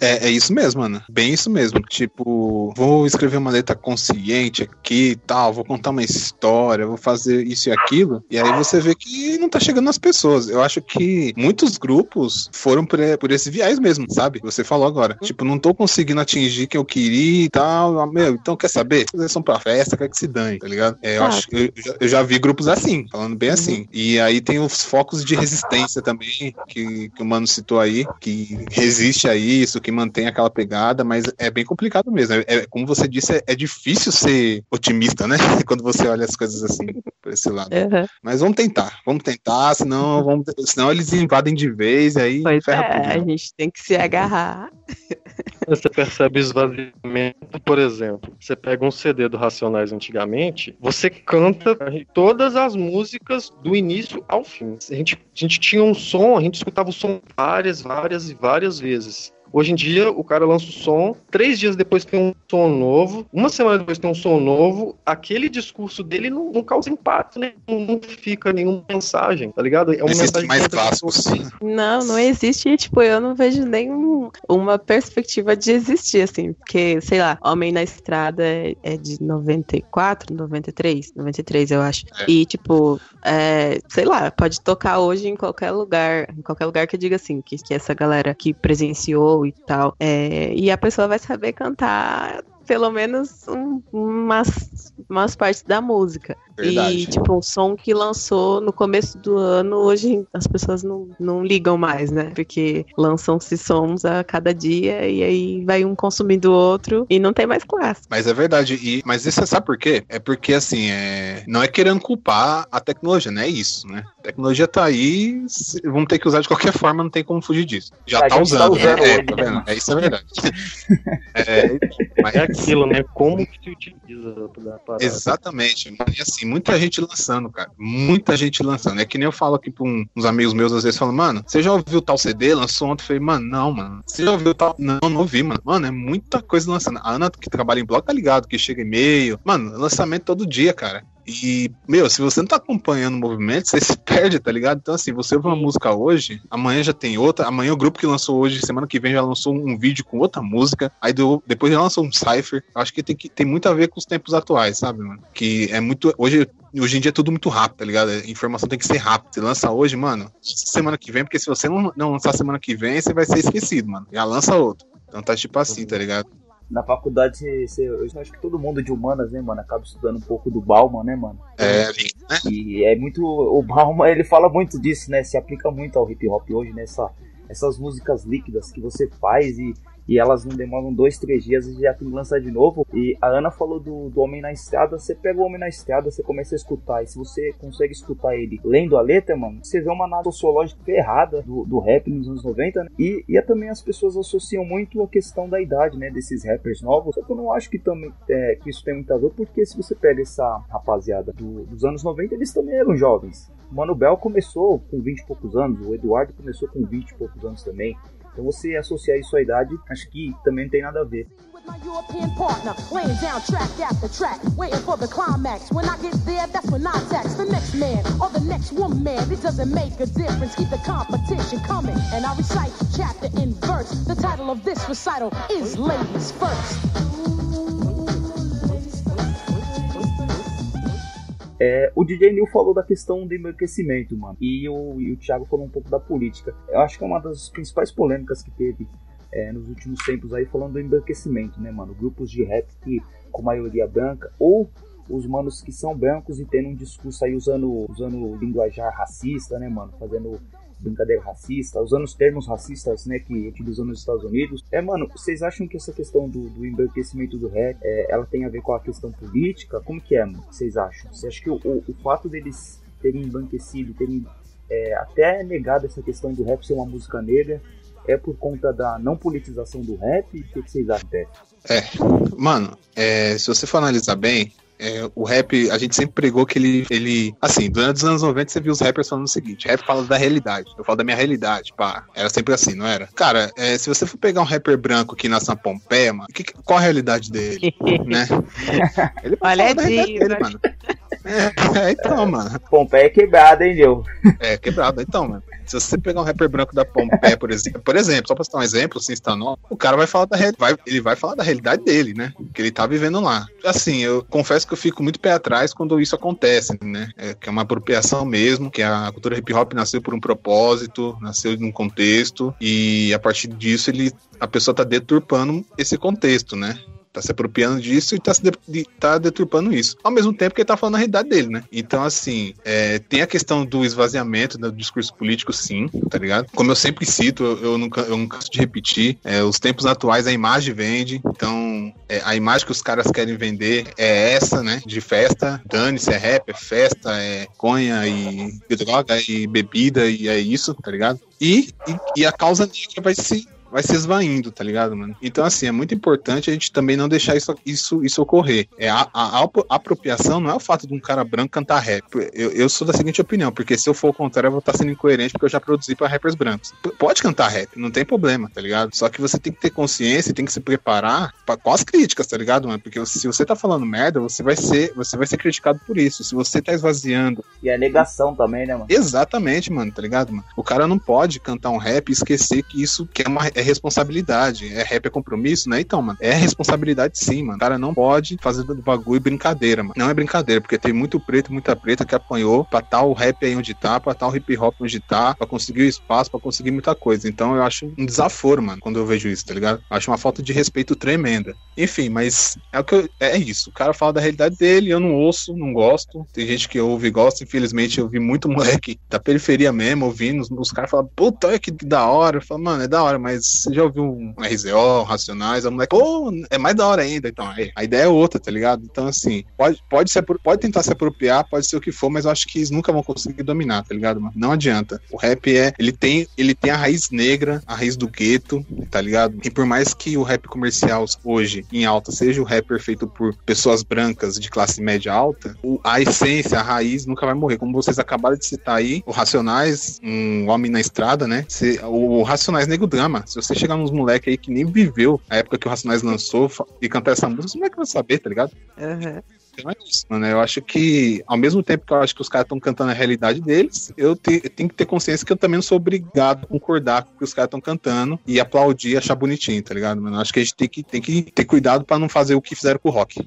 É, é isso mesmo, Ana. Bem isso mesmo. Tipo, vou escrever uma letra consciente aqui e tal, vou contar uma história, vou fazer isso e aquilo. E aí você vê que não tá chegando nas pessoas. Eu acho que muitos grupos foram por, por esse viés mesmo, sabe? Você falou agora. Tipo, não tô conseguindo atingir quem eu queria e tal. Ah, Meu, então quer saber? São pra festa, quer que se dane, tá ligado? É, eu, acho, eu, eu já- vi grupos assim, falando bem assim. E aí tem os focos de resistência também, que, que o Mano citou aí, que resiste a isso, que mantém aquela pegada, mas é bem complicado mesmo. É, é- como você disse, é, é difícil ser otimista, né? Quando você olha as coisas assim, por esse lado. Uhum. Mas vamos tentar, vamos tentar, senão, vamos, senão eles invadem de vez e aí Pois ferra é, tudo. a gente tem que se agarrar. Você percebe o esvaziamento, por exemplo. Você pega um CD do Racionais antigamente, você canta todas as músicas do início ao fim. A gente, a gente tinha um som, a gente escutava o som várias, várias e várias vezes. Hoje em dia, o cara lança o som, três dias depois tem um som novo, uma semana depois tem um som novo, aquele discurso dele não, não causa impacto, né? não, não fica nenhuma mensagem, tá ligado? É uma Existem mensagem mais clássicos. Não, não existe, e, tipo, eu não vejo nenhum uma perspectiva de existir, assim, porque, sei lá, Homem na Estrada é, é de 94, 93, 93, eu acho. É. E, tipo, é, sei lá, pode tocar hoje em qualquer lugar, em qualquer lugar que eu diga assim, que, que essa galera que presenciou e tal, é, e a pessoa vai saber cantar pelo menos um- umas, umas partes da música. Verdade. E, tipo, um som que lançou no começo do ano, hoje as pessoas não, não ligam mais, né? Porque lançam-se sons a cada dia e aí vai um consumindo o outro e não tem mais classe. Mas é verdade. E, mas isso sabe por quê? É porque, assim, é, não é querendo culpar a tecnologia, não é isso, né? A tecnologia tá aí, vamos ter que usar de qualquer forma, não tem como fugir disso. Já A tá tá usando, usando né? É, hoje, tá né? vendo? É, isso é verdade. É, mas- É aquilo, né? Como que se utiliza da parada. Exatamente. E assim, muita gente lançando, cara. Muita gente lançando. É que nem eu falo aqui pra uns amigos meus, às vezes, falam, mano, você já ouviu tal CD? Lançou ontem. Falei, mano, não, mano. Você já ouviu tal? Não, não ouvi, mano. Mano, é muita coisa lançando. A Ana, que trabalha em blog, tá ligado? Que chega e-mail. Mano, lançamento todo dia, cara. E, meu, se você não tá acompanhando o movimento, você se perde, tá ligado? Então, assim, você ouve uma música hoje, amanhã já tem outra, amanhã o grupo que lançou hoje, semana que vem já lançou um vídeo com outra música, aí do- depois já lançou um cipher. Acho que tem, que tem muito a ver com os tempos atuais, sabe, mano? Que é muito. Hoje, hoje em dia é tudo muito rápido, tá ligado? A informação tem que ser rápida. Você lança hoje, mano, semana que vem, porque se você não, não lançar semana que vem, você vai ser esquecido, mano. Já lança outro. Então tá tipo assim, tá ligado? Na faculdade, você, eu acho que todo mundo de humanas, né, mano, acaba estudando um pouco do Bauman, né, mano? É, E é muito. O Bauman, ele fala muito disso, né? Se aplica muito ao hip hop hoje, nessa, essas músicas líquidas que você faz e, e elas não demoram dois, três dias e já tem que lançar de novo. E a Ana falou do, do Homem na Estrada. Você pega o Homem na Estrada, você começa a escutar. E se você consegue escutar ele lendo a letra, mano, você vê uma análise sociológica errada do, do rap nos anos 90, né? E, e é também as pessoas associam muito a questão da idade, né? Desses rappers novos. Só que eu não acho que, também, é, que isso tem muito a ver, porque se você pega essa rapaziada do- dos anos 90, eles também eram jovens. O Mano começou com 20 e poucos anos, o Eduardo começou com 20 e poucos anos também. Então você associar isso à idade, acho que também não tem nada a ver. É, o DJ Neil falou da questão do embranquecimento, mano. E o, e o Thiago falou um pouco da política. Eu acho que é uma das principais polêmicas que teve é, nos últimos tempos aí falando do embranquecimento, né, mano? Grupos de rap que com maioria branca ou os manos que são brancos e tendo um discurso aí usando, usando linguajar racista, né, mano? Fazendo brincadeira racista, usando os termos racistas, né, que utilizam nos Estados Unidos. É, mano, vocês acham que essa questão do, do embranquecimento do rap, é, ela tem a ver com a questão política? Como que é, mano? Vocês acham? Você acha que o, o, o fato deles terem embranquecido, terem é, até negado essa questão do rap ser uma música negra, é por conta da não politização do rap? O que, que vocês acham? É, mano, é, se você for analisar bem, é, o rap, a gente sempre pregou que ele, ele. Assim, durante os anos 90 você viu os rappers falando o seguinte: rap fala da realidade, eu falo da minha realidade, pá. Era sempre assim, não era? Cara, é, se você for pegar um rapper branco que nasce na Pompeia, mano, que, qual a realidade dele? né? Ele Olha, fala da realidade diva. dele, mano. É, é, então, mano. Pompeia é quebrada, hein, Nil? É, quebrado. Então, mano. Se você pegar um rapper branco da Pompeia, por exemplo, por exemplo, só pra citar um exemplo, sem estar no, o cara vai falar da vai, ele vai falar da realidade dele, né? Que ele tá vivendo lá. Assim, eu confesso que eu fico muito pé atrás quando isso acontece, né? É, que é uma apropriação mesmo, que a cultura hip hop nasceu por um propósito, nasceu num contexto, e a partir disso ele, a pessoa tá deturpando esse contexto, né? Tá se apropriando disso e tá, se de- de- tá deturpando isso. Ao mesmo tempo que ele tá falando a realidade dele, né? Então, assim, é, tem a questão do esvaziamento do discurso político, sim, tá ligado? Como eu sempre cito, eu, eu nunca eu canso de repetir, é, os tempos atuais a imagem vende, então é, a imagem que os caras querem vender é essa, né? De festa, dane-se, é rap, é festa, é conha e droga e bebida e é isso, tá ligado? E, e, e a causa negra vai se vai se esvaindo, tá ligado, mano? Então, assim, é muito importante a gente também não deixar isso, isso, isso ocorrer. É a, a, a apro- apropriação não é o fato de um cara branco cantar rap. Eu, eu sou da seguinte opinião, porque se eu for o contrário, eu vou estar sendo incoerente, porque eu já produzi pra rappers brancos. P- Pode cantar rap, não tem problema, tá ligado? Só que você tem que ter consciência e tem que se preparar pra, com as críticas, tá ligado, mano? Porque se você tá falando merda, você vai ser, você vai ser criticado por isso. Se você tá esvaziando E a negação também, né, mano? Exatamente, mano, tá ligado, mano? O cara não pode cantar um rap e esquecer que isso que é uma é responsabilidade. É rap é compromisso, né? Então, mano, é responsabilidade sim, mano. O cara não pode fazer do bagulho brincadeira, mano. Não é brincadeira, porque tem muito preto, muita preta que apanhou pra tal rap aí onde tá, pra tal hip hop onde tá, pra conseguir o espaço, pra conseguir muita coisa. Então eu acho um desaforo, mano, quando eu vejo isso, tá ligado? Acho uma falta de respeito tremenda. Enfim, mas é o que eu, é isso. O cara fala da realidade dele, eu não ouço, não gosto. Tem gente que ouve e gosta, infelizmente eu vi muito moleque da periferia mesmo, ouvindo, os, os caras falam, puta, olha que da hora. Eu falo, mano, é da hora, mas você já ouviu um RZO, Racionais? A moleque, pô, é mais da hora ainda. Então, aí, a ideia é outra, tá ligado? Então, assim, pode, pode, se, pode tentar se apropriar, pode ser o que for, mas eu acho que eles nunca vão conseguir dominar, tá ligado, mano? Não adianta. O rap é, ele tem, ele tem a raiz negra, a raiz do gueto, tá ligado? E por mais que o rap comercial hoje, em alta, seja o rapper feito por pessoas brancas de classe média alta, o- a essência, a raiz nunca vai morrer. Como vocês acabaram de citar aí, o Racionais, um homem na estrada, né? Se- o Racionais Nego Drama. Se você chegar nos moleques aí que nem viveu a época que o Racionais lançou e cantar essa música, como é que vai saber, tá ligado? Então é isso, mano. Eu acho que, ao mesmo tempo que eu acho que os caras estão cantando a realidade deles, eu, te- eu tenho que ter consciência que eu também não sou obrigado a concordar com o que os caras estão cantando e aplaudir e achar bonitinho, tá ligado, mano? Eu acho que a gente tem que, tem que ter cuidado pra não fazer o que fizeram com o rock.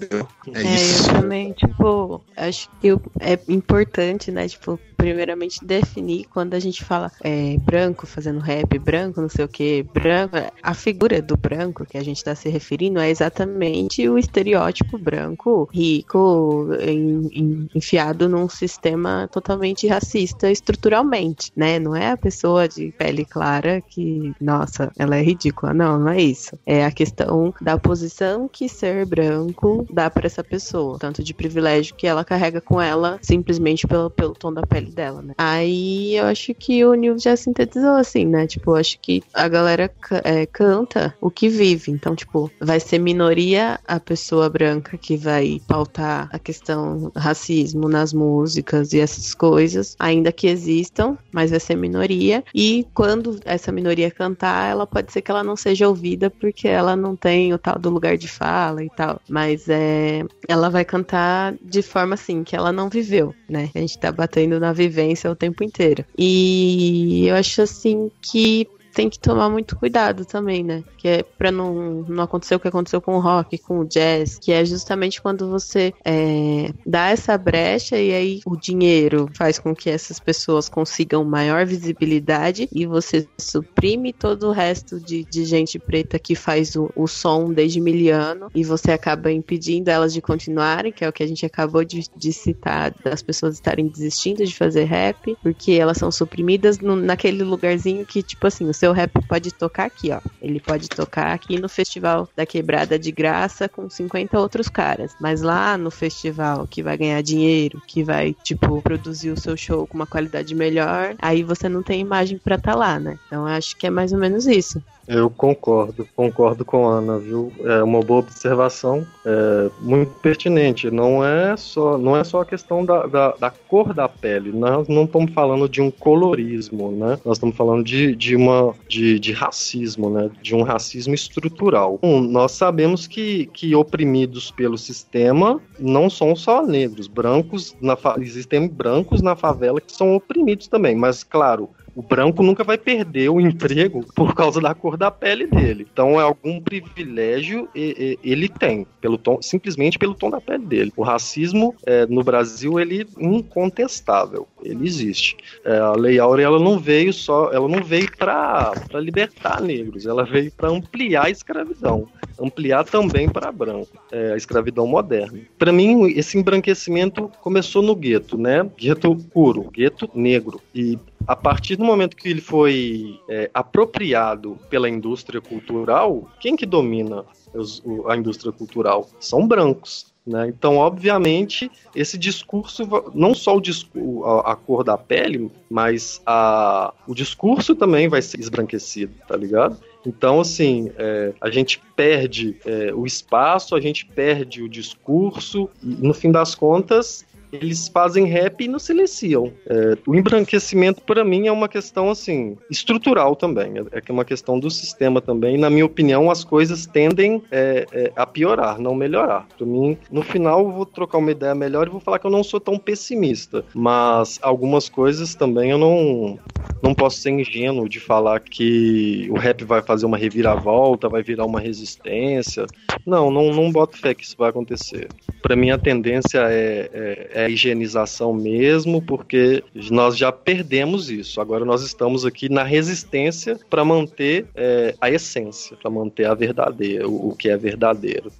Entendeu? É, É, isso. eu também, tipo, acho que é importante, né, tipo, primeiramente definir quando a gente fala é, branco fazendo rap, branco não sei o que, branco, a figura do branco que a gente tá se referindo é exatamente o estereótipo branco, rico, em- em- enfiado num sistema totalmente racista estruturalmente, né, não é a pessoa de pele clara que, nossa, ela é ridícula, não, não é isso, é a questão da posição que ser branco dá pra essa pessoa, tanto de privilégio que ela carrega com ela simplesmente pelo, pelo tom da pele dela, né? Aí eu acho que o Nil já sintetizou assim, né? Tipo, eu acho que a galera é, canta o que vive, então, tipo, vai ser minoria a pessoa branca que vai pautar a questão racismo nas músicas e essas coisas, ainda que existam, mas vai ser minoria. E quando essa minoria cantar, ela pode ser que ela não seja ouvida porque ela não tem o tal do lugar de fala e tal. Mas é, ela vai cantar de forma assim, que ela não viveu, né? A gente tá batendo na vivência o tempo inteiro. E eu acho assim que tem que tomar muito cuidado também, né? Que é pra não, não acontecer o que aconteceu com o rock, com o jazz, que é justamente quando você é, dá essa brecha e aí o dinheiro faz com que essas pessoas consigam maior visibilidade e você suprime todo o resto de, de gente preta que faz o, o som desde miliano e você acaba impedindo elas de continuarem, que é o que a gente acabou de, de citar, das pessoas estarem desistindo de fazer rap, porque elas são suprimidas no, naquele lugarzinho que, tipo assim, o seu rap pode tocar aqui, ó. Ele pode tocar aqui no Festival da Quebrada de Graça com 50 outros caras. Mas lá no festival que vai ganhar dinheiro, que vai, tipo, produzir o seu show com uma qualidade melhor, aí você não tem imagem pra estar tá lá, né? Então acho que é mais ou menos isso. Eu concordo, concordo com a Ana, viu? É uma boa observação, é muito pertinente. Não é só, não é só a questão da, da, da, cor da pele. Nós não estamos falando de um colorismo, né? Nós estamos falando de, de, uma, de, de racismo, né? De um racismo estrutural. Um, nós sabemos que, que oprimidos pelo sistema não são só negros, brancos, na, existem brancos na favela que são oprimidos também, mas claro, o branco nunca vai perder o emprego por causa da cor da pele dele. Então é algum privilégio ele tem, pelo tom, simplesmente pelo tom da pele dele. O racismo é, no Brasil ele é incontestável, ele existe. É, a Lei Áurea ela não veio só, ela não veio para libertar negros, ela veio para ampliar a escravidão, ampliar também para branco, é, a escravidão moderna. Para mim esse embranquecimento começou no gueto, né? Gueto puro, gueto negro e a partir do momento que ele foi é, apropriado pela indústria cultural, quem que domina os, o, a indústria cultural? São brancos. Né? Então, obviamente, esse discurso, não só o discurso, a, a, cor da pele, mas a, o discurso também vai ser esbranquecido, tá ligado? Então, assim, é, a gente perde é, o espaço, a gente perde o discurso, e no fim das contas, eles fazem rap e não silenciam. É, o embranquecimento, para mim, é uma questão, assim, estrutural também. É, é uma questão do sistema também. Na minha opinião, as coisas tendem é, é, a piorar, não melhorar. Para mim, no final, eu vou trocar uma ideia melhor e vou falar que eu não sou tão pessimista. Mas algumas coisas também eu não, não posso ser ingênuo de falar que o rap vai fazer uma reviravolta, vai virar uma resistência. Não, não, não boto fé que isso vai acontecer. Para mim, a tendência é, é higienização mesmo, porque nós já perdemos isso. Agora nós estamos aqui na resistência para manter é, a essência, para manter a verdadeira, o, o que é verdadeiro.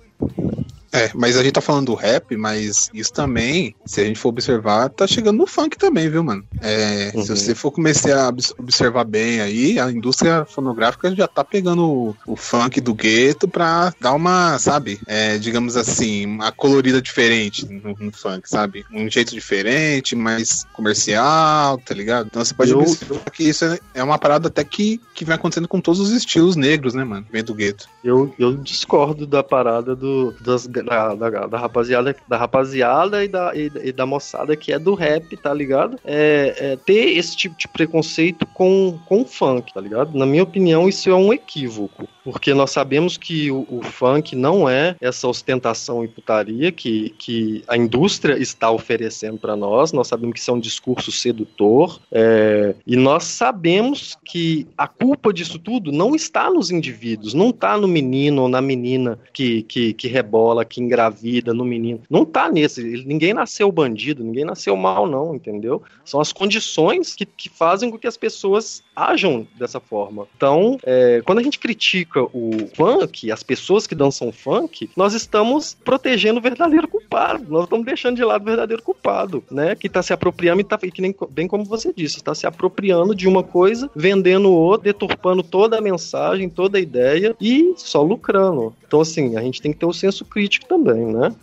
É, mas a gente tá falando do rap, mas isso também, se a gente for observar, tá chegando no funk também, viu, mano? É, uhum. Se você for começar a observar bem aí, a indústria fonográfica já tá pegando o, o funk do gueto pra dar uma, sabe, é, digamos assim, uma colorida diferente no, no, funk, sabe? Um jeito diferente, mais comercial, tá ligado? Então você pode eu, observar que isso é, é uma parada até que, que vem acontecendo com todos os estilos negros, né, mano? Vem do gueto. Eu, eu discordo da parada do, das da, da, da, rapaziada, da rapaziada e da, e, e, da moçada que é do rap, tá ligado? É, é, ter esse tipo de preconceito com, com o funk, tá ligado? Na minha opinião, isso é um equívoco. Porque nós sabemos que o, o funk não é essa ostentação e putaria que, que a indústria está oferecendo para nós. Nós sabemos que isso é um discurso sedutor. É, e nós sabemos que a culpa disso tudo não está nos indivíduos, não está no menino ou na menina que, que, que rebola, que engravida, no menino. Não está nesse. Ninguém nasceu bandido, ninguém nasceu mal, não, entendeu? São as condições que, que fazem com que as pessoas ajam dessa forma. Então, é, quando a gente critica o funk, as pessoas que dançam funk, nós estamos protegendo o verdadeiro culpado. Nós estamos deixando de lado o verdadeiro culpado, né? Que está se apropriando e tá, que nem, bem como você disse, está se apropriando de uma coisa, vendendo outra, deturpando toda a mensagem, toda a ideia e só lucrando. Então, assim, a gente tem que ter o senso crítico também, né?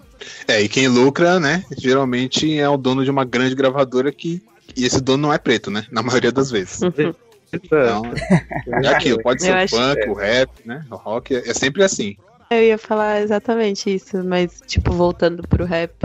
É, e quem lucra, né, geralmente é o dono de uma grande gravadora que. E esse dono não é preto, né? Na maioria das vezes. Então, é aquilo, pode ser o funk, é. o rap, né? O rock, é sempre assim. Eu ia falar exatamente isso, mas, tipo, voltando pro rap,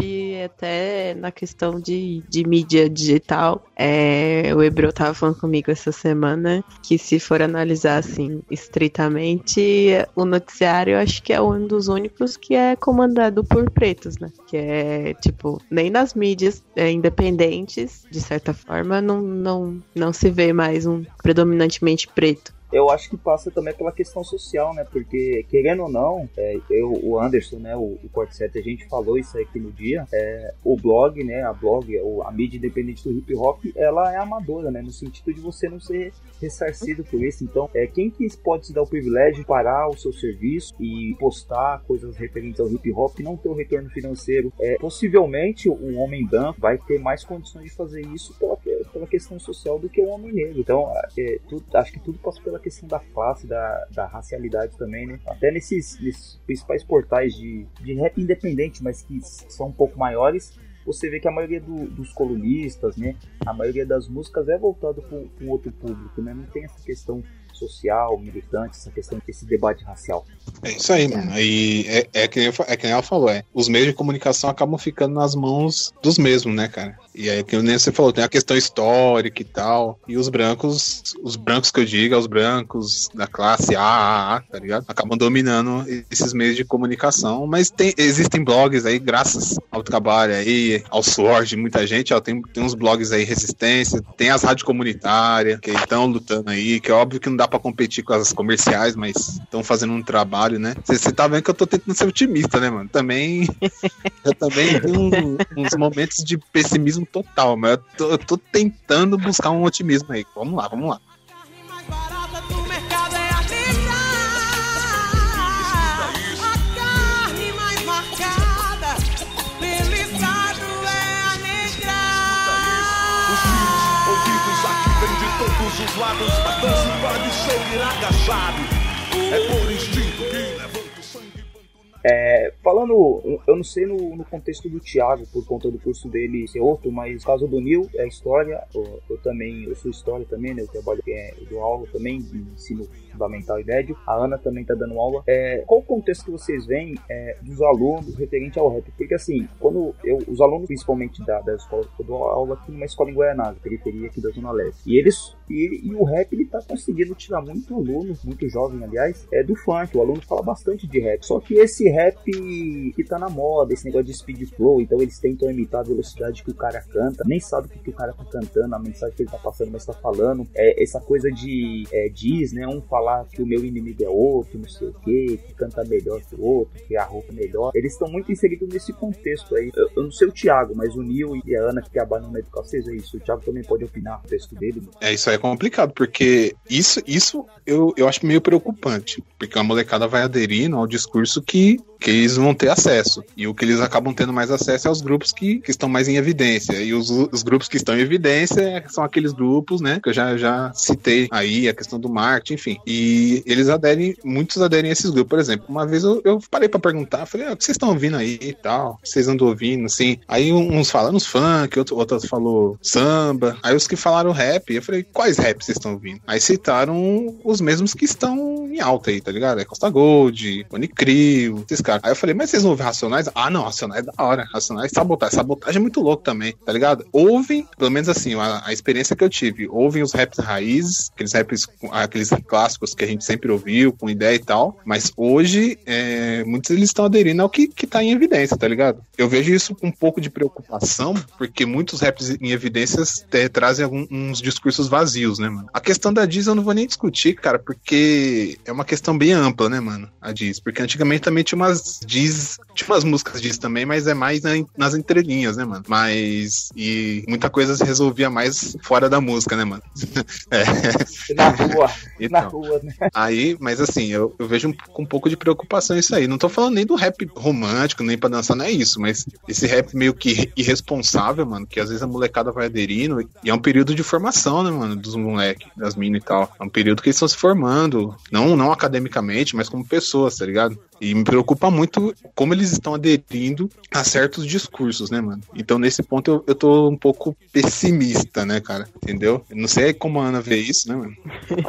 até na questão de, de mídia digital, é, o Ebro tava falando comigo essa semana que, se for analisar, assim, estritamente, o noticiário acho que é um dos únicos que é comandado por pretos, né? Que é, tipo, nem nas mídias é, independentes, de certa forma, não, não, não se vê mais um predominantemente preto eu acho que passa também pela questão social, né? Porque, querendo ou não, é, eu, o Anderson, né, o, o Corte 7, a gente falou isso aqui no dia, é, o blog, né, a blog, a mídia independente do hip hop, ela é amadora, né? No sentido de você não ser ressarcido por isso. Então, é, quem que pode se dar o privilégio de parar o seu serviço e postar coisas referentes ao hip hop e não ter o retorno financeiro? É, possivelmente, um homem branco vai ter mais condições de fazer isso pela, pela questão social do que o homem negro. Então, é, tudo, acho que tudo passa pela questão da classe, da, da racialidade também, né? Até nesses, nesses principais portais de, de rap independente, mas que são um pouco maiores, você vê que a maioria do, dos colunistas, né, a maioria das músicas é voltado para um outro público, né? Não tem essa questão social, militante, essa questão desse debate racial. É isso aí, mano. E é, é, que, é que ela falou, é. Os meios de comunicação acabam ficando nas mãos dos mesmos, né, cara? E aí, que nem você falou, tem a questão histórica e tal. E os brancos, os brancos que eu digo, os brancos da classe A, tá ligado? Acabam dominando esses meios de comunicação. Mas tem, existem blogs aí, graças ao trabalho aí, ao suor de muita gente, ó, tem, tem uns blogs aí, Resistência, tem as rádios comunitárias, que estão lutando aí, que é óbvio que não dá para competir com as comerciais, mas estão fazendo um trabalho, né? Você tá vendo que eu tô tentando ser otimista, né, mano? Também. eu também tenho uns momentos de pessimismo total, mas eu tô, eu tô tentando buscar um otimismo aí. Vamos lá, vamos lá. É, falando, eu não sei no, no, contexto do Thiago, por conta do curso dele ser outro, mas no caso do Nil, é história, eu, eu, também, eu sou história também, né, eu trabalho, é, eu dou aula também ensino fundamental e médio. A Ana também está dando aula. É, qual o contexto que vocês veem é, dos alunos referente ao rap? Porque assim, quando eu, os alunos, principalmente da, da escola, eu dou aula aqui numa escola em Guaianazes, periferia aqui da Zona Leste. E eles, e, e o rap ele tá conseguindo tirar muito aluno, muito jovem, aliás, é do funk. O aluno fala bastante de rap. Só que esse rap que tá na moda, esse negócio de speed flow, então eles tentam imitar a velocidade que o cara canta, nem sabe o que, que o cara tá cantando, a mensagem que ele tá passando, mas tá falando. É, essa coisa de é, diz, né? Um falar falar que o meu inimigo é outro, não sei o que, que canta melhor que o outro, que a roupa é melhor. Eles estão muito inseridos nesse contexto aí. Eu, eu, não sei o Thiago, mas o Nil e a Ana que trabalham na educação, é isso. O Thiago também pode opinar no texto dele. Mano. É, isso aí é complicado, porque isso, isso eu, eu acho meio preocupante, porque a molecada vai aderindo ao discurso que que eles vão ter acesso. E o que eles acabam tendo mais acesso é os grupos que, que estão mais em evidência. E os, os grupos que estão em evidência são aqueles grupos, né, que eu já, já citei aí, a questão do marketing, enfim. E eles aderem, muitos aderem a esses grupos. Por exemplo, uma vez eu, eu parei para perguntar, falei, ah, o que vocês estão ouvindo aí e tal? Vocês andam ouvindo, assim? Aí uns falaram funk, outros, outros falou samba. Aí os que falaram rap, eu falei, quais rap vocês estão ouvindo? Aí citaram os mesmos que estão em alta aí, tá ligado? É Costa Gold, Onicrio, esses cara. Aí eu falei, mas vocês não ouvem Racionais? Ah, não, Racionais é da hora. Racionais, sabotagem. Sabotagem é muito louco também, tá ligado? Ouvem, pelo menos assim, a, a experiência que eu tive, ouvem os raps raízes, aqueles raps, aqueles clássicos que a gente sempre ouviu, com ideia e tal, mas hoje, é, muitos eles estão aderindo ao que, que tá em evidência, tá ligado? Eu vejo isso com um pouco de preocupação, porque muitos raps em evidências trazem alguns discursos vazios, né, mano? A questão da Diz eu não vou nem discutir, cara, porque é uma questão bem ampla, né, mano? A Diz, porque antigamente também tinha umas diz. Tinha umas músicas disso também, mas é mais nas entrelinhas, né, mano? Mas. E muita coisa se resolvia mais fora da música, né, mano? é. Na rua. Então, na rua, né? Aí, mas assim, eu, eu vejo um, com um pouco de preocupação isso aí. Não tô falando nem do rap romântico, nem pra dançar, não é isso, mas esse rap meio que irresponsável, mano, que às vezes a molecada vai aderindo. E é um período de formação, né, mano, dos moleques, das minas e tal. É um período que eles estão se formando. Não, não academicamente, mas como pessoas, tá ligado? E me preocupa muito como eles estão aderindo a certos discursos, né, mano? Então, nesse ponto, eu, eu tô um pouco pessimista, né, cara? Entendeu? não sei como a Ana vê isso, né, mano?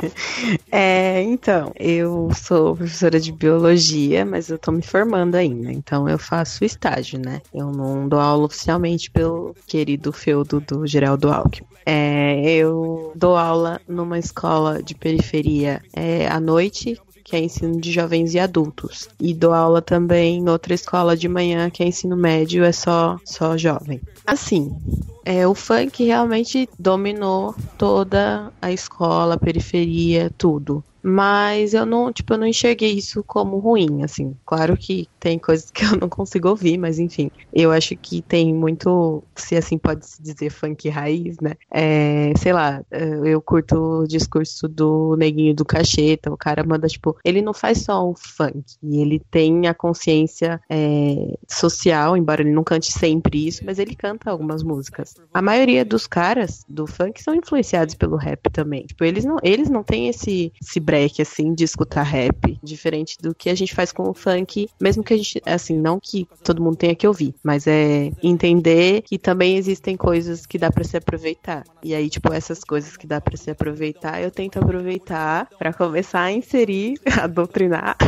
é, então, eu sou professora de biologia, mas eu tô me formando ainda. Então, eu faço estágio, né? Eu não dou aula oficialmente pelo querido feudo do Geraldo Alckmin. É, eu dou aula numa escola de periferia é, à noite, que é ensino de jovens e adultos. E dou aula também em outra escola de manhã, que é ensino médio, é só, só jovem. Assim, é, o funk realmente dominou toda a escola, a periferia, tudo. Mas eu não, tipo, eu não enxerguei isso como ruim, assim. Claro que tem coisas que eu não consigo ouvir, mas enfim. Eu acho que tem muito, se assim pode se dizer, funk raiz, né? É, sei lá, eu curto o discurso do neguinho do cacheta, o cara manda, tipo, ele não faz só o funk, ele tem a consciência é, social, embora ele não cante sempre isso, mas ele canta algumas músicas. A maioria dos caras do funk são influenciados pelo rap também. Tipo, eles não, eles não têm esse, esse break, assim, de escutar rap, diferente do que a gente faz com o funk, mesmo que a gente, assim, não que todo mundo tenha que ouvir, mas é entender que também existem coisas que dá para se aproveitar. E aí, tipo, essas coisas que dá para se aproveitar, eu tento aproveitar para começar a inserir, a doutrinar.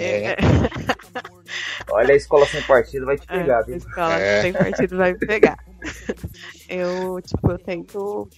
É. Olha, a escola sem partido vai te pegar, é, viu? A escola É. sem partido vai me pegar. Eu, tipo, eu tento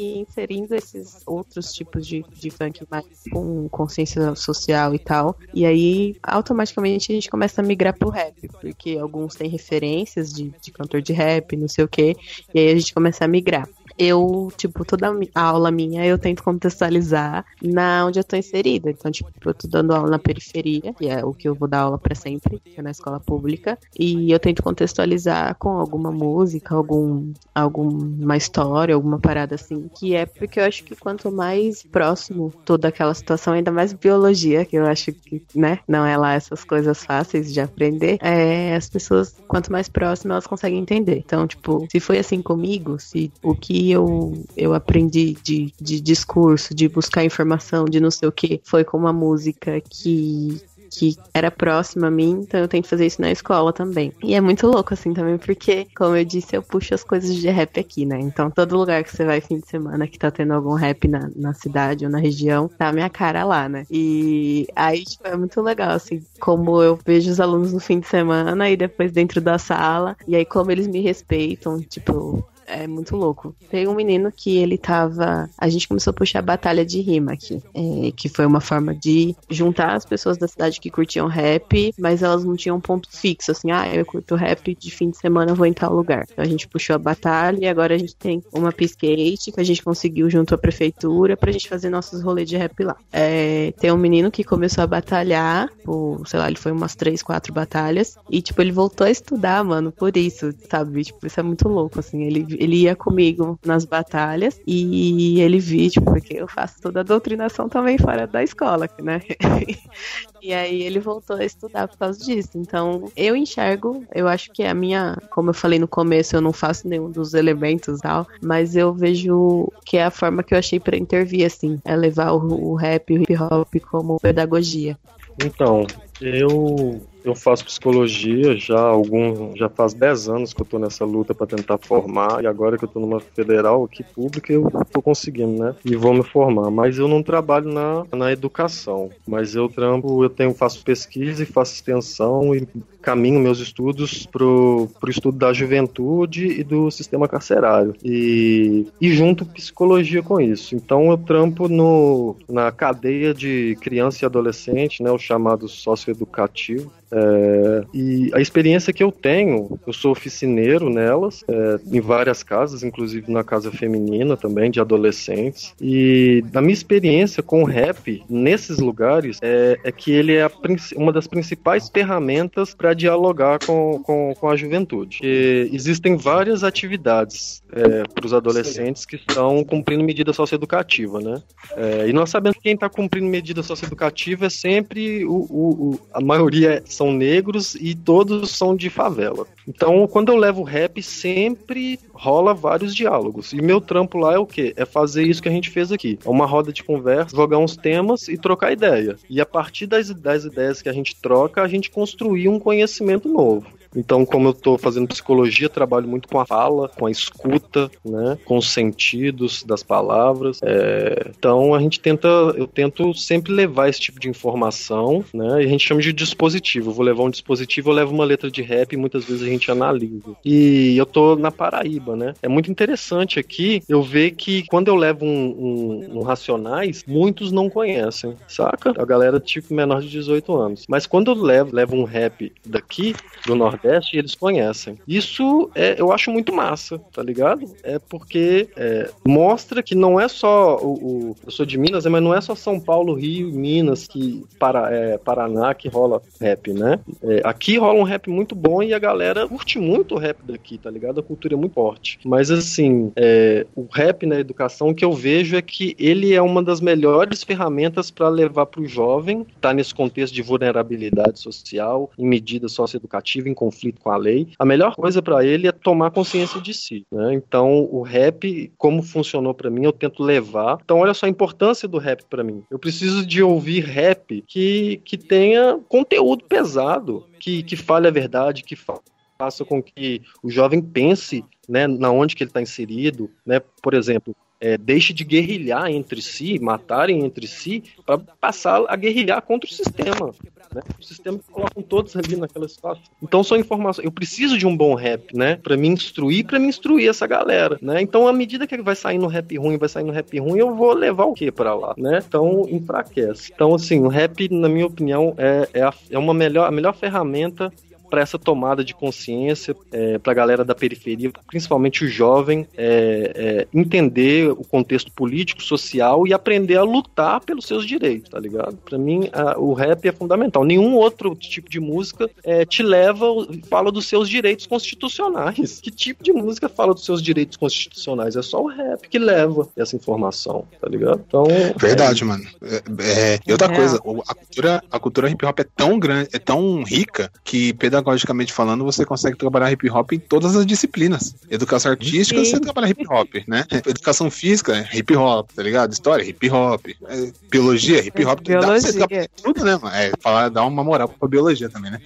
ir inserindo esses outros tipos de, de funk mais com consciência social e tal. E aí, automaticamente, a gente começa a migrar pro rap, porque alguns têm referências de, de cantor de rap, não sei o quê, e aí a gente começa a migrar. Eu, tipo, toda a aula minha eu tento contextualizar na onde eu tô inserida. Então, tipo, eu tô dando aula na periferia, que é o que eu vou dar aula para sempre, que é na escola pública, e eu tento contextualizar com alguma música, algum alguma história, alguma parada assim, que é porque eu acho que quanto mais próximo toda aquela situação, ainda mais biologia, que eu acho que, né, não é lá essas coisas fáceis de aprender, é, as pessoas, quanto mais próximas, elas conseguem entender. Então, tipo, se foi assim comigo, se o que eu, eu aprendi de, de discurso, de buscar informação, de não sei o que, foi com uma música que que era próxima a mim, então eu tento fazer isso na escola também. E é muito louco assim também, porque, como eu disse, eu puxo as coisas de rap aqui, né? Então todo lugar que você vai fim de semana que tá tendo algum rap na, na cidade ou na região, tá a minha cara lá, né? E aí, tipo, é muito legal, assim, como eu vejo os alunos no fim de semana e depois dentro da sala, e aí como eles me respeitam, tipo, é muito louco. Tem um menino que ele tava. A gente começou a puxar batalha de rima aqui. é, que foi uma forma de juntar as pessoas da cidade que curtiam rap, mas elas não tinham um ponto fixo, assim, ah, eu curto rap de fim de semana, vou em tal lugar. Então a gente puxou a batalha e agora a gente tem uma piscate que a gente conseguiu junto à prefeitura pra gente fazer nossos rolês de rap lá. É, tem um menino que começou a batalhar, por, sei lá, ele foi umas três, quatro batalhas, e tipo, ele voltou a estudar, mano, por isso, sabe? Tipo, isso é muito louco, assim. Ele ele ia comigo nas batalhas e ele viu, tipo, porque eu faço toda a doutrinação também fora da escola, né? e aí ele voltou a estudar por causa disso. Então, eu enxergo, eu acho que a minha, como eu falei no começo, eu não faço nenhum dos elementos e tal, mas eu vejo que é a forma que eu achei para intervir, assim, é levar o, o rap, o hip hop como pedagogia. Então, eu eu faço psicologia já algum já faz 10 anos que eu tô nessa luta para tentar formar e agora que eu tô numa federal aqui pública eu tô conseguindo, né? E vou me formar, mas eu não trabalho na, na educação, mas eu trampo, eu tenho faço pesquisa e faço extensão e caminho meus estudos pro, pro estudo da juventude e do sistema carcerário. E, e junto psicologia com isso. Então eu trampo no, na cadeia de criança e adolescente, né, o chamado socioeducativo, é, e a experiência que eu tenho, eu sou oficineiro nelas, é, em várias casas, inclusive na casa feminina também, de adolescentes. E a minha experiência com o rap nesses lugares é, é que ele é a, uma das principais ferramentas para dialogar com, com, com, a juventude. E existem várias atividades é, para os adolescentes que estão cumprindo medida socioeducativa, né? É, e nós sabemos que quem está cumprindo medida socioeducativa é sempre o, o, o a maioria são negros e todos são de favela. Então, quando eu levo rap, sempre rola vários diálogos. E meu trampo lá é o quê? É fazer isso que a gente fez aqui. É uma roda de conversa, jogar uns temas e trocar ideia. E a partir das, das ideias que a gente troca, a gente construir um conhecimento novo. Então, como eu estou fazendo psicologia, trabalho muito com a fala, com a escuta, né, com os sentidos das palavras. É, então, a gente tenta, eu tento sempre levar esse tipo de informação, né, e a gente chama de dispositivo. Eu vou levar um dispositivo, eu levo uma letra de rap e muitas vezes a gente analisa. E eu tô na Paraíba, né? É muito interessante aqui eu ver que quando eu levo um, um, um Racionais, muitos não conhecem, saca? A galera tipo menor de 18 anos. Mas quando eu levo, levo um rap daqui, do Nordeste, Nordeste eles conhecem. Isso é, eu acho muito massa, tá ligado? É porque é, mostra que não é só o, o, Eu sou de Minas, mas não é só São Paulo, Rio, Minas, que para, é, Paraná que rola rap, né? É, aqui rola um rap muito bom e a galera curte muito o rap daqui, tá ligado? A cultura é muito forte. Mas assim, é, o rap na educação, o que eu vejo é que ele é uma das melhores ferramentas para levar para o jovem, tá nesse contexto de vulnerabilidade social, em medida socioeducativa, em conflito com a lei. A melhor coisa para ele é tomar consciência de si. Né? Então, o rap, como funcionou para mim, eu tento levar. Então, olha só a importância do rap para mim. Eu preciso de ouvir rap que, que tenha conteúdo pesado, que, que fale a verdade, que faça com que o jovem pense né, na onde que ele está inserido, né? Por exemplo, é, deixe de guerrilhar entre si, matarem entre si, para passar a guerrilhar contra o sistema. Né? O sistema que colocam todos ali naquela situação. Então são informações. Eu preciso de um bom rap, né? Para me instruir, para me instruir essa galera, né? Então à medida que vai sair no rap ruim, vai sair no rap ruim, eu vou levar o que para lá, né? Então enfraquece. Então assim, o rap, na minha opinião, é, é, a, é uma melhor, a melhor ferramenta para essa tomada de consciência, é, para a galera da periferia, principalmente o jovem, é, é, entender o contexto político, social e aprender a lutar pelos seus direitos, tá ligado? Para mim, a, o rap é fundamental. Nenhum outro tipo de música é, te leva, fala dos seus direitos constitucionais. Que tipo de música fala dos seus direitos constitucionais? É só o rap que leva essa informação, tá ligado? Então, Verdade, mano. É, é, e outra coisa, a cultura, a cultura hip hop é tão grande, é tão rica que pedagogicamente falando, você consegue trabalhar hip hop em todas as disciplinas. Educação artística, Sim. você trabalha hip hop, né? Educação física, hip hop, tá ligado? História, hip hop. É, biologia, hip hop. Biologia. Dá pra você trabalhar tudo, né, mano? É, falar, dar uma moral pra biologia também, né?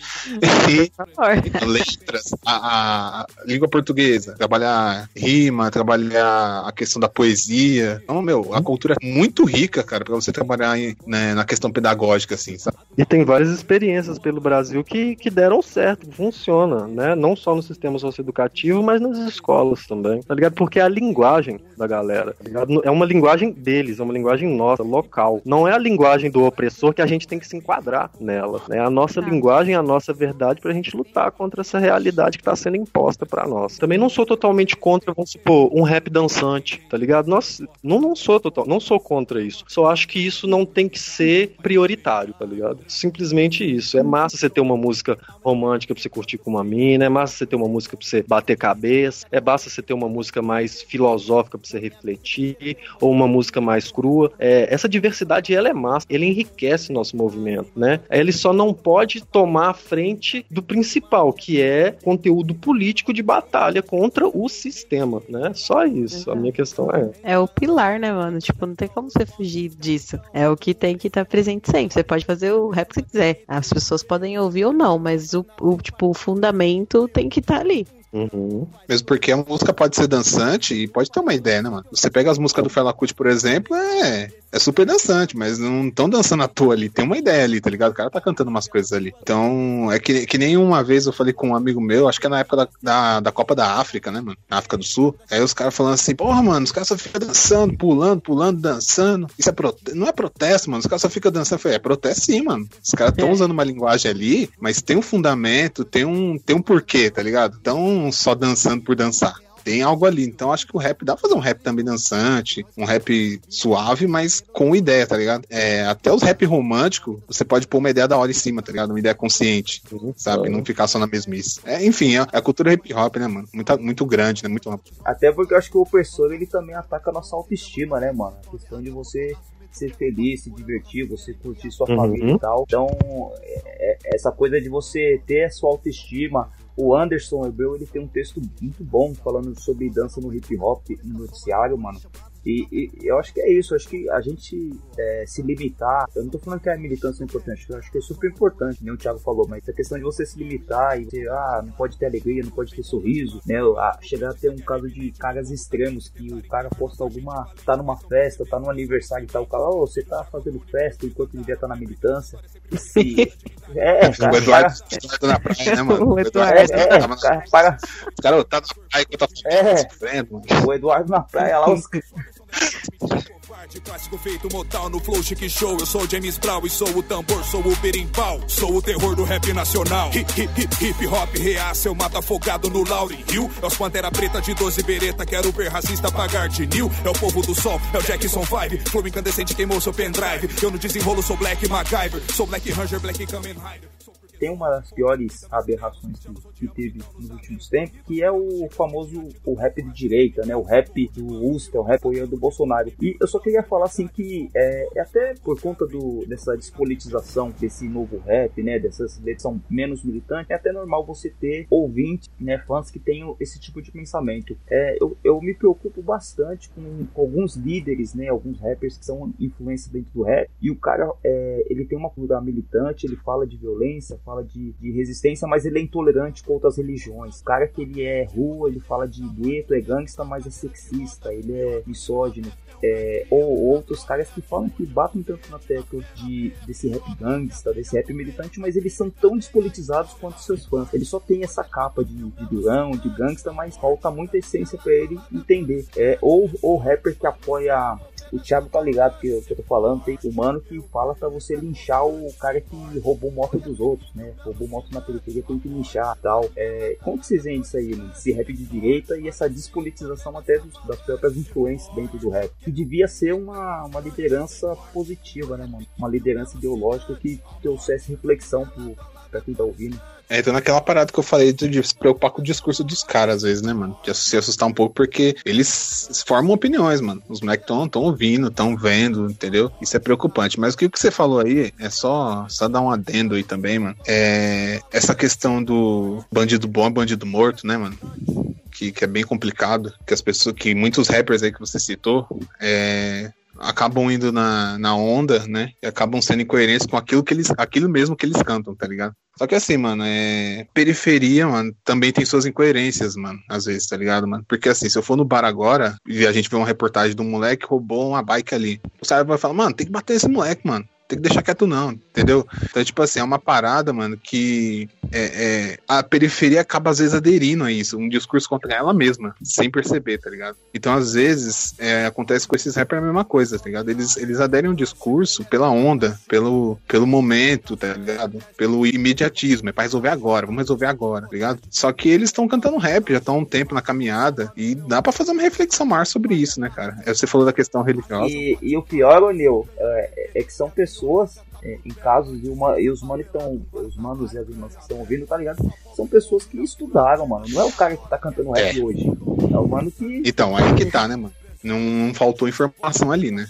E, letras, a, a, língua portuguesa, trabalhar rima, trabalhar a questão da poesia. Então, meu, a cultura é muito rica, cara, pra você trabalhar em, né, na questão pedagógica, assim, sabe? E tem várias experiências pelo Brasil que, que deram certo certo, funciona, né? Não só no sistema socioeducativo, mas nas escolas também, tá ligado? Porque é a linguagem da galera, tá ligado? É uma linguagem deles, é uma linguagem nossa, local. Não é a linguagem do opressor que a gente tem que se enquadrar nela. É né? a nossa ah. linguagem, a nossa verdade pra gente lutar contra essa realidade que tá sendo imposta para nós. Também não sou totalmente contra, vamos supor, um rap dançante, tá ligado? Nossa, não, não sou total, não sou contra isso. Só acho que isso não tem que ser prioritário, tá ligado? Simplesmente isso. É massa você ter uma música romântica romântica pra você curtir com uma mina, é massa você ter uma música pra você bater cabeça, é basta você ter uma música mais filosófica pra você refletir, ou uma música mais crua. É, essa diversidade, ela é massa, ele enriquece nosso movimento, né? Ele só não pode tomar a frente do principal, que é conteúdo político de batalha contra o sistema, né? Só isso, a minha questão é É o pilar, né, mano? Tipo, não tem como você fugir disso. É o que tem que estar presente sempre. Você pode fazer o rap que quiser. As pessoas podem ouvir ou não, mas o, o, tipo, o fundamento tem que estar tá ali. Uhum. Mesmo porque a música pode ser dançante e pode ter uma ideia, né, mano? Você pega as músicas do Fela Kuti, por exemplo, é, é super dançante, mas não estão dançando à toa ali. Tem uma ideia ali, tá ligado? O cara tá cantando umas coisas ali. Então, é que, que nem uma vez eu falei com um amigo meu, acho que é na época da, da, da Copa da África, né, mano? Na África do Sul. Aí os caras falando assim, porra, mano, os caras só ficam dançando, pulando, pulando, dançando. Isso é prote... não é protesto, mano. Os caras só ficam dançando. Eu falei, é protesto sim, mano. Os caras estão é. usando uma linguagem ali, mas tem um fundamento, tem um, tem um porquê, tá ligado? Então, só dançando por dançar. Tem algo ali. Então acho que o rap dá pra fazer um rap também dançante, um rap suave, mas com ideia, tá ligado? É, até os rap romântico, você pode pôr uma ideia da hora em cima, tá ligado? Uma ideia consciente, sabe? Não ficar só na mesmice. É, enfim, é, é a cultura hip hop, né, mano? Muito, muito grande, né? Muito amplo. Até porque eu acho que o opressor, ele também ataca a nossa autoestima, né, mano? A questão de você ser feliz, se divertir, você curtir sua uhum. família e tal. Então, é, é, essa coisa de você ter a sua autoestima, o Anderson Hebreu, ele tem um texto muito bom falando sobre dança no hip hop no noticiário, mano. E, e, eu acho que é isso, eu acho que a gente é, se limitar, eu não tô falando que a militância é importante, eu acho que é super importante, nem o Thiago falou, mas a questão de você se limitar e você, ah, não pode ter alegria, não pode ter sorriso, né? Ah, chegar a ter um caso de caras extremos, que o cara posta alguma, tá numa festa, tá num aniversário e tal, o cara, oh, você tá fazendo festa enquanto devia estar tá na militância. Se, é, cara, o Eduardo, cara, Eduardo na praia, né, mano? O Eduardo, é, é, cara, para... O cara tá na praia que eu tô é, o Eduardo na praia lá, os Clássico feito mortal no flow chique show. Eu sou James Brown e sou o tambor, sou o berimbau. Sou o terror do rap nacional. Hip, hip, hip, hip hop reaça, eu mato afogado no Lauryn Hill. É os Pantera Preta de 12 bereta, quero ver racista pagar de nil. É o povo do sol, é o Jackson 5. Flow incandescente queimou seu pendrive. Eu no desenrolo sou Black MacGyver. Sou Black Ranger, Black Kamen Rider. Tem uma das piores aberrações que, que teve nos últimos tempos, que é o famoso o rap de direita, né? O rap do Ustra, o rap apoiando o Bolsonaro. E eu só queria falar assim que é, é até por conta do, dessa despolitização desse novo rap, né? Dessas letras são menos militantes, é até normal você ter ouvintes, né? Fãs que tenham esse tipo de pensamento. É, eu, eu me preocupo bastante com, com alguns líderes, né? Alguns rappers que são influência dentro do rap. E o cara, é, ele tem uma cultura militante, ele fala de violência, fala de, de, resistência, mas ele é intolerante com outras religiões. O cara que ele é rua, ele fala de gueto, é gangsta, mas é sexista, ele é misógino. É, ou outros caras que falam que batem tanto na tecla de, desse rap gangsta, desse rap militante, mas eles são tão despolitizados quanto seus fãs. Ele só tem essa capa de, de durão, de gangsta, mas falta muita essência para ele entender. É, ou o rapper que apoia o Thiago tá ligado que eu, que eu tô falando, tem um mano que fala pra você linchar o cara que roubou moto dos outros, né? Roubou moto na periferia, tem que linchar tal. É, como que vocês veem isso aí, mano? Esse rap de direita e essa despolitização até dos, das próprias influências dentro do rap. Que devia ser uma, uma liderança positiva, né, mano? Uma liderança ideológica que trouxesse reflexão pro, pra quem tá ouvindo. É, então naquela parada que eu falei de, se preocupar com o discurso dos caras, às vezes, né, mano? De se assustar um pouco, porque eles formam opiniões, mano. Os moleques estão ouvindo, estão vendo, entendeu? Isso é preocupante. Mas o que, que você falou aí é só, só dar um adendo aí também, mano. É essa questão do bandido bom bandido morto, né, mano? Que, que é bem complicado, que as pessoas, que muitos rappers aí que você citou, é, acabam indo na, na onda, né? E acabam sendo incoerentes com aquilo que eles, aquilo mesmo que eles cantam, tá ligado? Só que assim, mano, é. Periferia, mano, também tem suas incoerências, mano, às vezes, tá ligado, mano? Porque assim, se eu for no bar agora e a gente vê uma reportagem de um moleque que roubou uma bike ali, o cara vai falar, mano, tem que bater esse moleque, mano tem que deixar quieto não, entendeu? Então, tipo assim, é uma parada, mano, que é, é, a periferia acaba às vezes aderindo a isso, um discurso contra ela mesma, sem perceber, tá ligado? Então, às vezes, é, acontece com esses rappers a mesma coisa, tá ligado? Eles, eles aderem um discurso pela onda, pelo, pelo momento, tá ligado? Pelo imediatismo, é pra resolver agora, vamos resolver agora, tá ligado? Só que eles estão cantando rap, já estão um tempo na caminhada, e dá pra fazer uma reflexão maior sobre isso, né, cara? É, você falou da questão religiosa. E, e o pior, O'Neill, é, é que são pessoas é, em casos e, uma, e os manos estão. Os manos e as irmãs que estão ouvindo, tá ligado? São pessoas que estudaram, mano. Não é o cara que tá cantando rap É. hoje. É o mano que. Então, aí que tá, né, mano? Não, não faltou informação ali, né?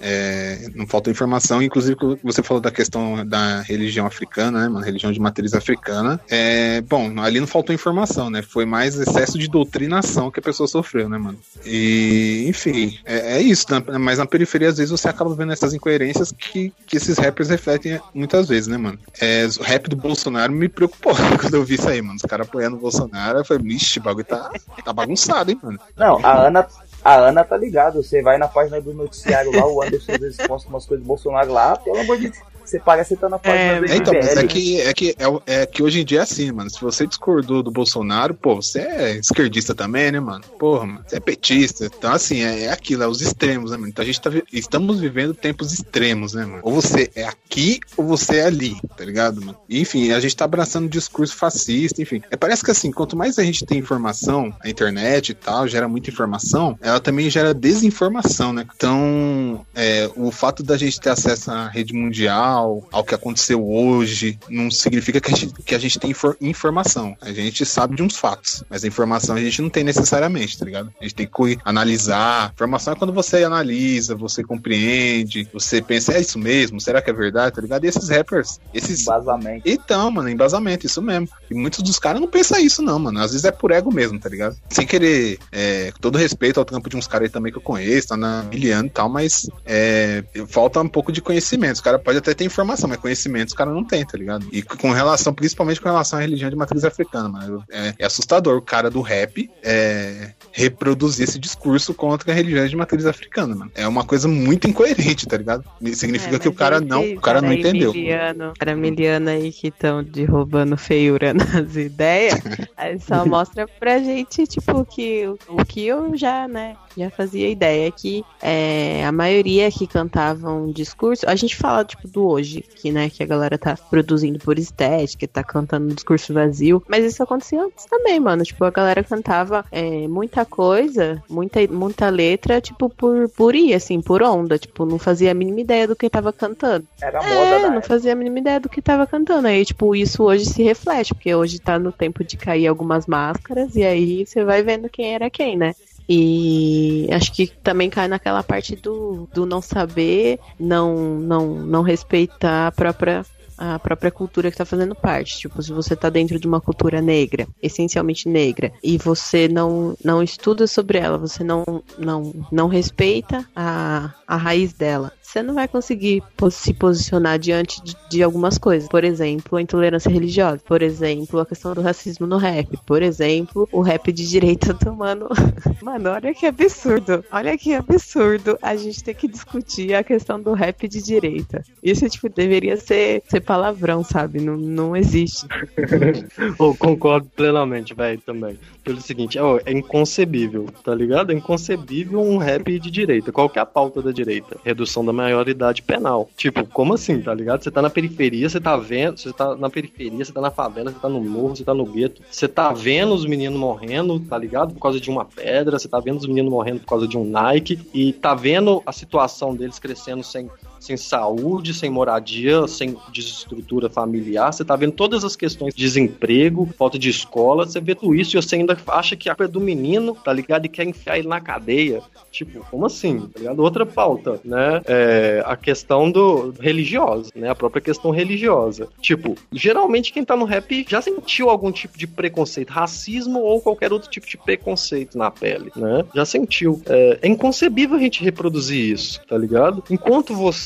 É, não faltou informação, inclusive você falou da questão da religião africana, né, mano? Religião de matriz africana. É, bom, ali não faltou informação, né? Foi mais excesso de doutrinação que a pessoa sofreu, né, mano? E, enfim, é, é isso. né? Mas na periferia, às vezes, você acaba vendo essas incoerências que, que esses rappers refletem muitas vezes, né, mano? É, o rap do Bolsonaro me preocupou quando eu vi isso aí, mano. Os caras apoiando o Bolsonaro, eu falei, vixe, o bagulho tá, tá bagunçado, hein, mano? Não, a Ana. A Ana tá ligado, você vai na página do noticiário lá, o Anderson às vezes posta umas coisas do Bolsonaro lá, pelo amor de Deus, você parece que tá na página do É, então, mas é que, é, que, é, é que hoje em dia é assim, mano. Se você discordou do Bolsonaro, pô, você é esquerdista também, né, mano? Porra, mano, você é petista. Então, assim, é, é aquilo, é os extremos, né, mano? Então a gente tá, vi- estamos vivendo tempos extremos, né, mano? Ou você é aqui ou você é ali, tá ligado, mano? Enfim, a gente tá abraçando um discurso fascista, enfim. É, parece que assim, quanto mais a gente tem informação, a internet e tal, gera muita informação, ela também gera desinformação, né? Então, é, o fato da gente ter acesso à rede mundial, ao que aconteceu hoje, não significa que a gente, que a gente tem infor- informação. A gente sabe de uns fatos, mas a informação a gente não tem necessariamente, tá ligado? A gente tem que analisar. Informação é quando você analisa, você compreende, você pensa, é isso mesmo? Será que é verdade? Tá ligado? E esses rappers, esses. Embasamento. Então, mano, embasamento, isso mesmo. E muitos dos caras não pensam isso, não, mano. Às vezes é por ego mesmo, tá ligado? Sem querer, é, com todo respeito ao trampo de uns caras aí também que eu conheço, tá na miliano e tal, mas é, falta um pouco de conhecimento. Os caras podem até ter tem informação, mas conhecimento os caras não têm, tá ligado? E com relação, principalmente com relação à religião de matriz africana, mano. É, é assustador o cara do rap é, reproduzir esse discurso contra a religião de matriz africana, mano. É uma coisa muito incoerente, tá ligado? Significa É, que o cara não, o cara não entendeu. Miliano, cara miliano aí que estão derrubando feiura nas ideias, aí só mostra pra gente, tipo, que o, o que eu já, né, já fazia ideia, que é, a maioria que cantavam discurso, a gente fala, tipo, do hoje, que, né, que a galera tá produzindo por estética, tá cantando um discurso vazio, mas isso acontecia antes também, mano, tipo, a galera cantava é, muita coisa, muita, muita letra, tipo, por, por ir, assim, por onda, tipo, não fazia a mínima ideia do que tava cantando. Era moda É, não fazia a mínima ideia do que tava cantando. Aí, tipo, isso hoje se reflete, porque hoje tá no tempo de cair algumas máscaras, e aí você vai vendo quem era quem, né? E acho que também cai naquela parte do, do não saber, não, não, não respeitar a própria a própria cultura que tá fazendo parte. Tipo, se você tá dentro de uma cultura negra, essencialmente negra, e você não, não estuda sobre ela, você não, não, não respeita a, a raiz dela, você não vai conseguir se posicionar diante de, de algumas coisas. Por exemplo, a intolerância religiosa. Por exemplo, a questão do racismo no rap. Por exemplo, o rap de direita tomando. Mano, olha que absurdo. Olha que absurdo a gente ter que discutir a questão do rap de direita. Isso, tipo, deveria ser, ser palavrão, sabe? Não, não existe. Eu concordo plenamente, velho, também. Pelo seguinte, ó, é inconcebível, tá ligado? É inconcebível um rap de direita. Qual que é a pauta da direita? Redução da maioridade penal. Tipo, como assim, tá ligado? Você tá na periferia, você tá vendo, você tá na periferia, você tá na favela, você tá no morro, você tá no gueto. Você tá vendo os meninos morrendo, tá ligado? Por causa de uma pedra, você tá vendo os meninos morrendo por causa de um Nike e tá vendo a situação deles crescendo sem sem saúde, sem moradia, sem desestrutura familiar, você tá vendo todas as questões de desemprego, falta de escola, você vê tudo isso e você ainda acha que a culpa é do menino, tá ligado? E quer enfiar ele na cadeia. Tipo, como assim? Tá ligado? Outra pauta, né? É a questão do religiosa, né? A própria questão religiosa. Tipo, geralmente quem tá no rap já sentiu algum tipo de preconceito, racismo ou qualquer outro tipo de preconceito na pele, né? Já sentiu. É, é inconcebível a gente reproduzir isso, tá ligado? Enquanto você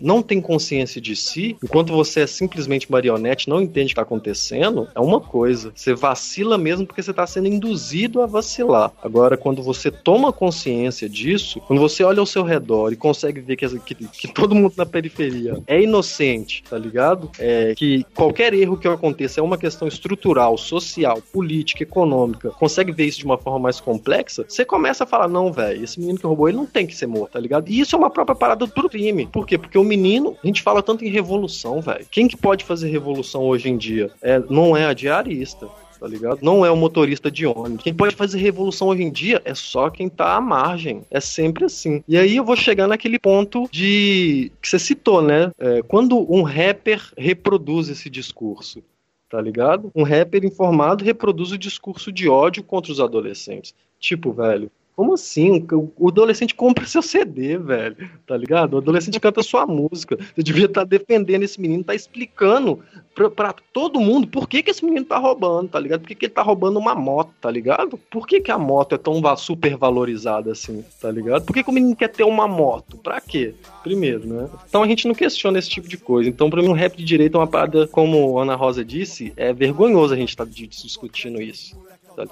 não tem consciência de si, enquanto você é simplesmente marionete, não entende o que tá acontecendo, é uma coisa. Você vacila mesmo porque você tá sendo induzido a vacilar. Agora, quando você toma consciência disso, quando você olha ao seu redor e consegue ver que, que, que todo mundo na periferia é inocente, tá ligado? É, que qualquer erro que aconteça é uma questão estrutural, social, política, econômica, consegue ver isso de uma forma mais complexa, você começa a falar, não, velho, esse menino que roubou, ele não tem que ser morto, tá ligado? E isso é uma própria parada do crime. Por quê? Porque o menino, a gente fala tanto em revolução, velho. Quem que pode fazer revolução hoje em dia? É, não é a diarista tá ligado? Não é o motorista de ônibus. Quem pode fazer revolução hoje em dia é só quem tá à margem. É sempre assim. E aí eu vou chegar naquele ponto de que você citou, né? É, quando um rapper reproduz esse discurso, tá ligado? Um rapper informado reproduz o discurso de ódio contra os adolescentes. Tipo, velho, como assim? O adolescente compra seu CD, velho. Tá ligado? O adolescente canta sua música. Você devia estar defendendo esse menino, tá explicando pra, pra, todo mundo por que, que esse menino tá roubando, tá ligado? Por que, que ele tá roubando uma moto, tá ligado? Por que, que a moto é tão super valorizada assim, tá ligado? Por que, que o menino quer ter uma moto? Pra quê? Primeiro, né? Então a gente não questiona esse tipo de coisa. Então, pra mim, um rap de direito é uma parada, como Ana Rosa disse, é vergonhoso a gente estar tá discutindo isso. Tá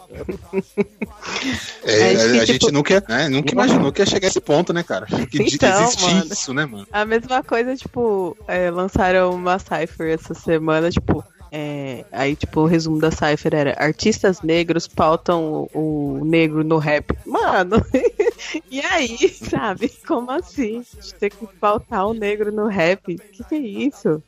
é, a, a, gente nunca, né, nunca imaginou que ia chegar a esse ponto, né, cara? Que então, mano, isso, né, mano? A mesma coisa, tipo, é, lançaram uma Cypher essa semana, tipo, é, aí, tipo, o resumo da Cypher era artistas negros pautam o, o negro no rap. Mano, e aí, sabe? Como assim? Ter que pautar o negro no rap? Que que é isso?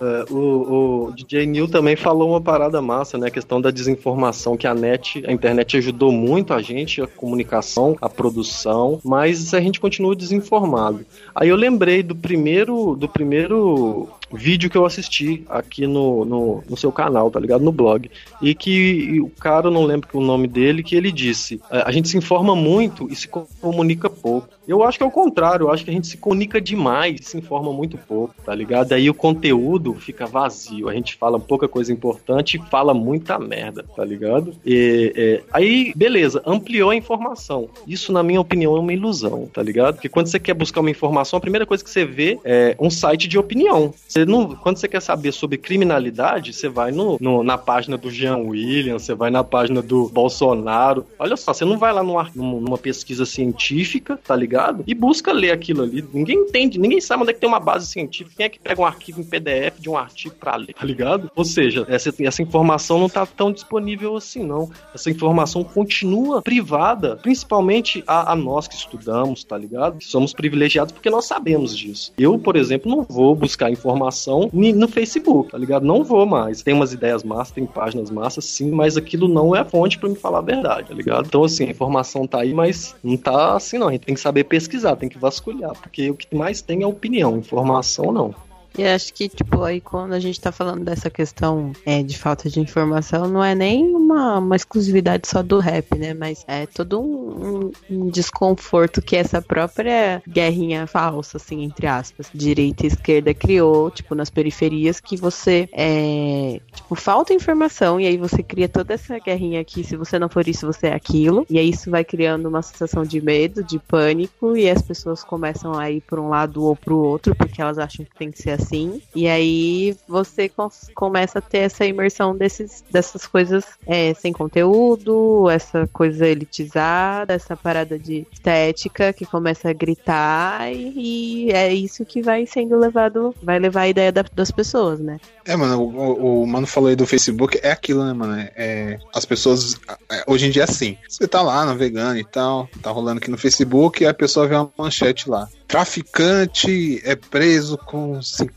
Uh, o, o, DJ Neil também falou uma parada massa, né? A questão da desinformação, que a net, a internet ajudou muito a gente, a comunicação, a produção, mas a gente continua desinformado. Aí eu lembrei do primeiro, do primeiro vídeo que eu assisti aqui no, no, no seu canal, tá ligado? No blog. E que o cara, não lembro o nome dele, que ele disse: a gente se informa muito e se comunica pouco. Eu acho que é o contrário, eu acho que a gente se comunica demais, se informa muito pouco, tá ligado? Aí o conteúdo fica vazio, a gente fala pouca coisa importante e fala muita merda, tá ligado? E, é, aí, beleza, ampliou a informação. Isso, na minha opinião, é uma ilusão, tá ligado? Porque quando você quer buscar uma informação, a primeira coisa que você vê é um site de opinião. Você não, quando você quer saber sobre criminalidade, você vai no, no na página do Jean Williams, você vai na página do Bolsonaro. Olha só, você não vai lá numa, numa pesquisa científica, tá ligado? E busca ler aquilo ali. Ninguém entende, ninguém sabe onde é que tem uma base científica. Quem é que pega um arquivo em PDF de um artigo pra ler, tá ligado? Ou seja, essa, essa informação não tá tão disponível assim, não. Essa informação continua privada, principalmente a, a nós que estudamos, tá ligado? Somos privilegiados porque nós sabemos disso. Eu, por exemplo, não vou buscar informação no Facebook, tá ligado? Não vou mais. Tem umas ideias massas, tem páginas massas, sim, mas aquilo não é fonte para me falar a verdade, tá ligado? Então, assim, a informação tá aí, mas não tá assim, não. A gente tem que saber pesquisar, tem que vasculhar, porque o que mais tem é opinião, informação não. E acho que, tipo, aí quando a gente tá falando dessa questão é, de falta de informação, não é nem uma, uma exclusividade só do rap, né? Mas é todo um, um, desconforto que essa própria guerrinha falsa, assim, entre aspas, direita e esquerda criou, tipo, nas periferias, que você é. Tipo, falta informação, e aí você cria toda essa guerrinha aqui, se você não for isso, você é aquilo. E aí isso vai criando uma sensação de medo, de pânico, e as pessoas começam a ir por um lado ou pro outro, porque elas acham que tem que ser assim. E aí você começa a ter essa imersão desses, dessas coisas é, sem conteúdo, essa coisa elitizada, essa parada de estética que começa a gritar e, e é isso que vai sendo levado, vai levar a ideia da, das pessoas, né? É, mano, o, o, Mano falou aí do Facebook, é aquilo, né, mano? É, as pessoas. É, hoje em dia é assim. Você tá lá navegando e tal, tá rolando aqui no Facebook e a pessoa vê uma manchete lá. Traficante é preso com 50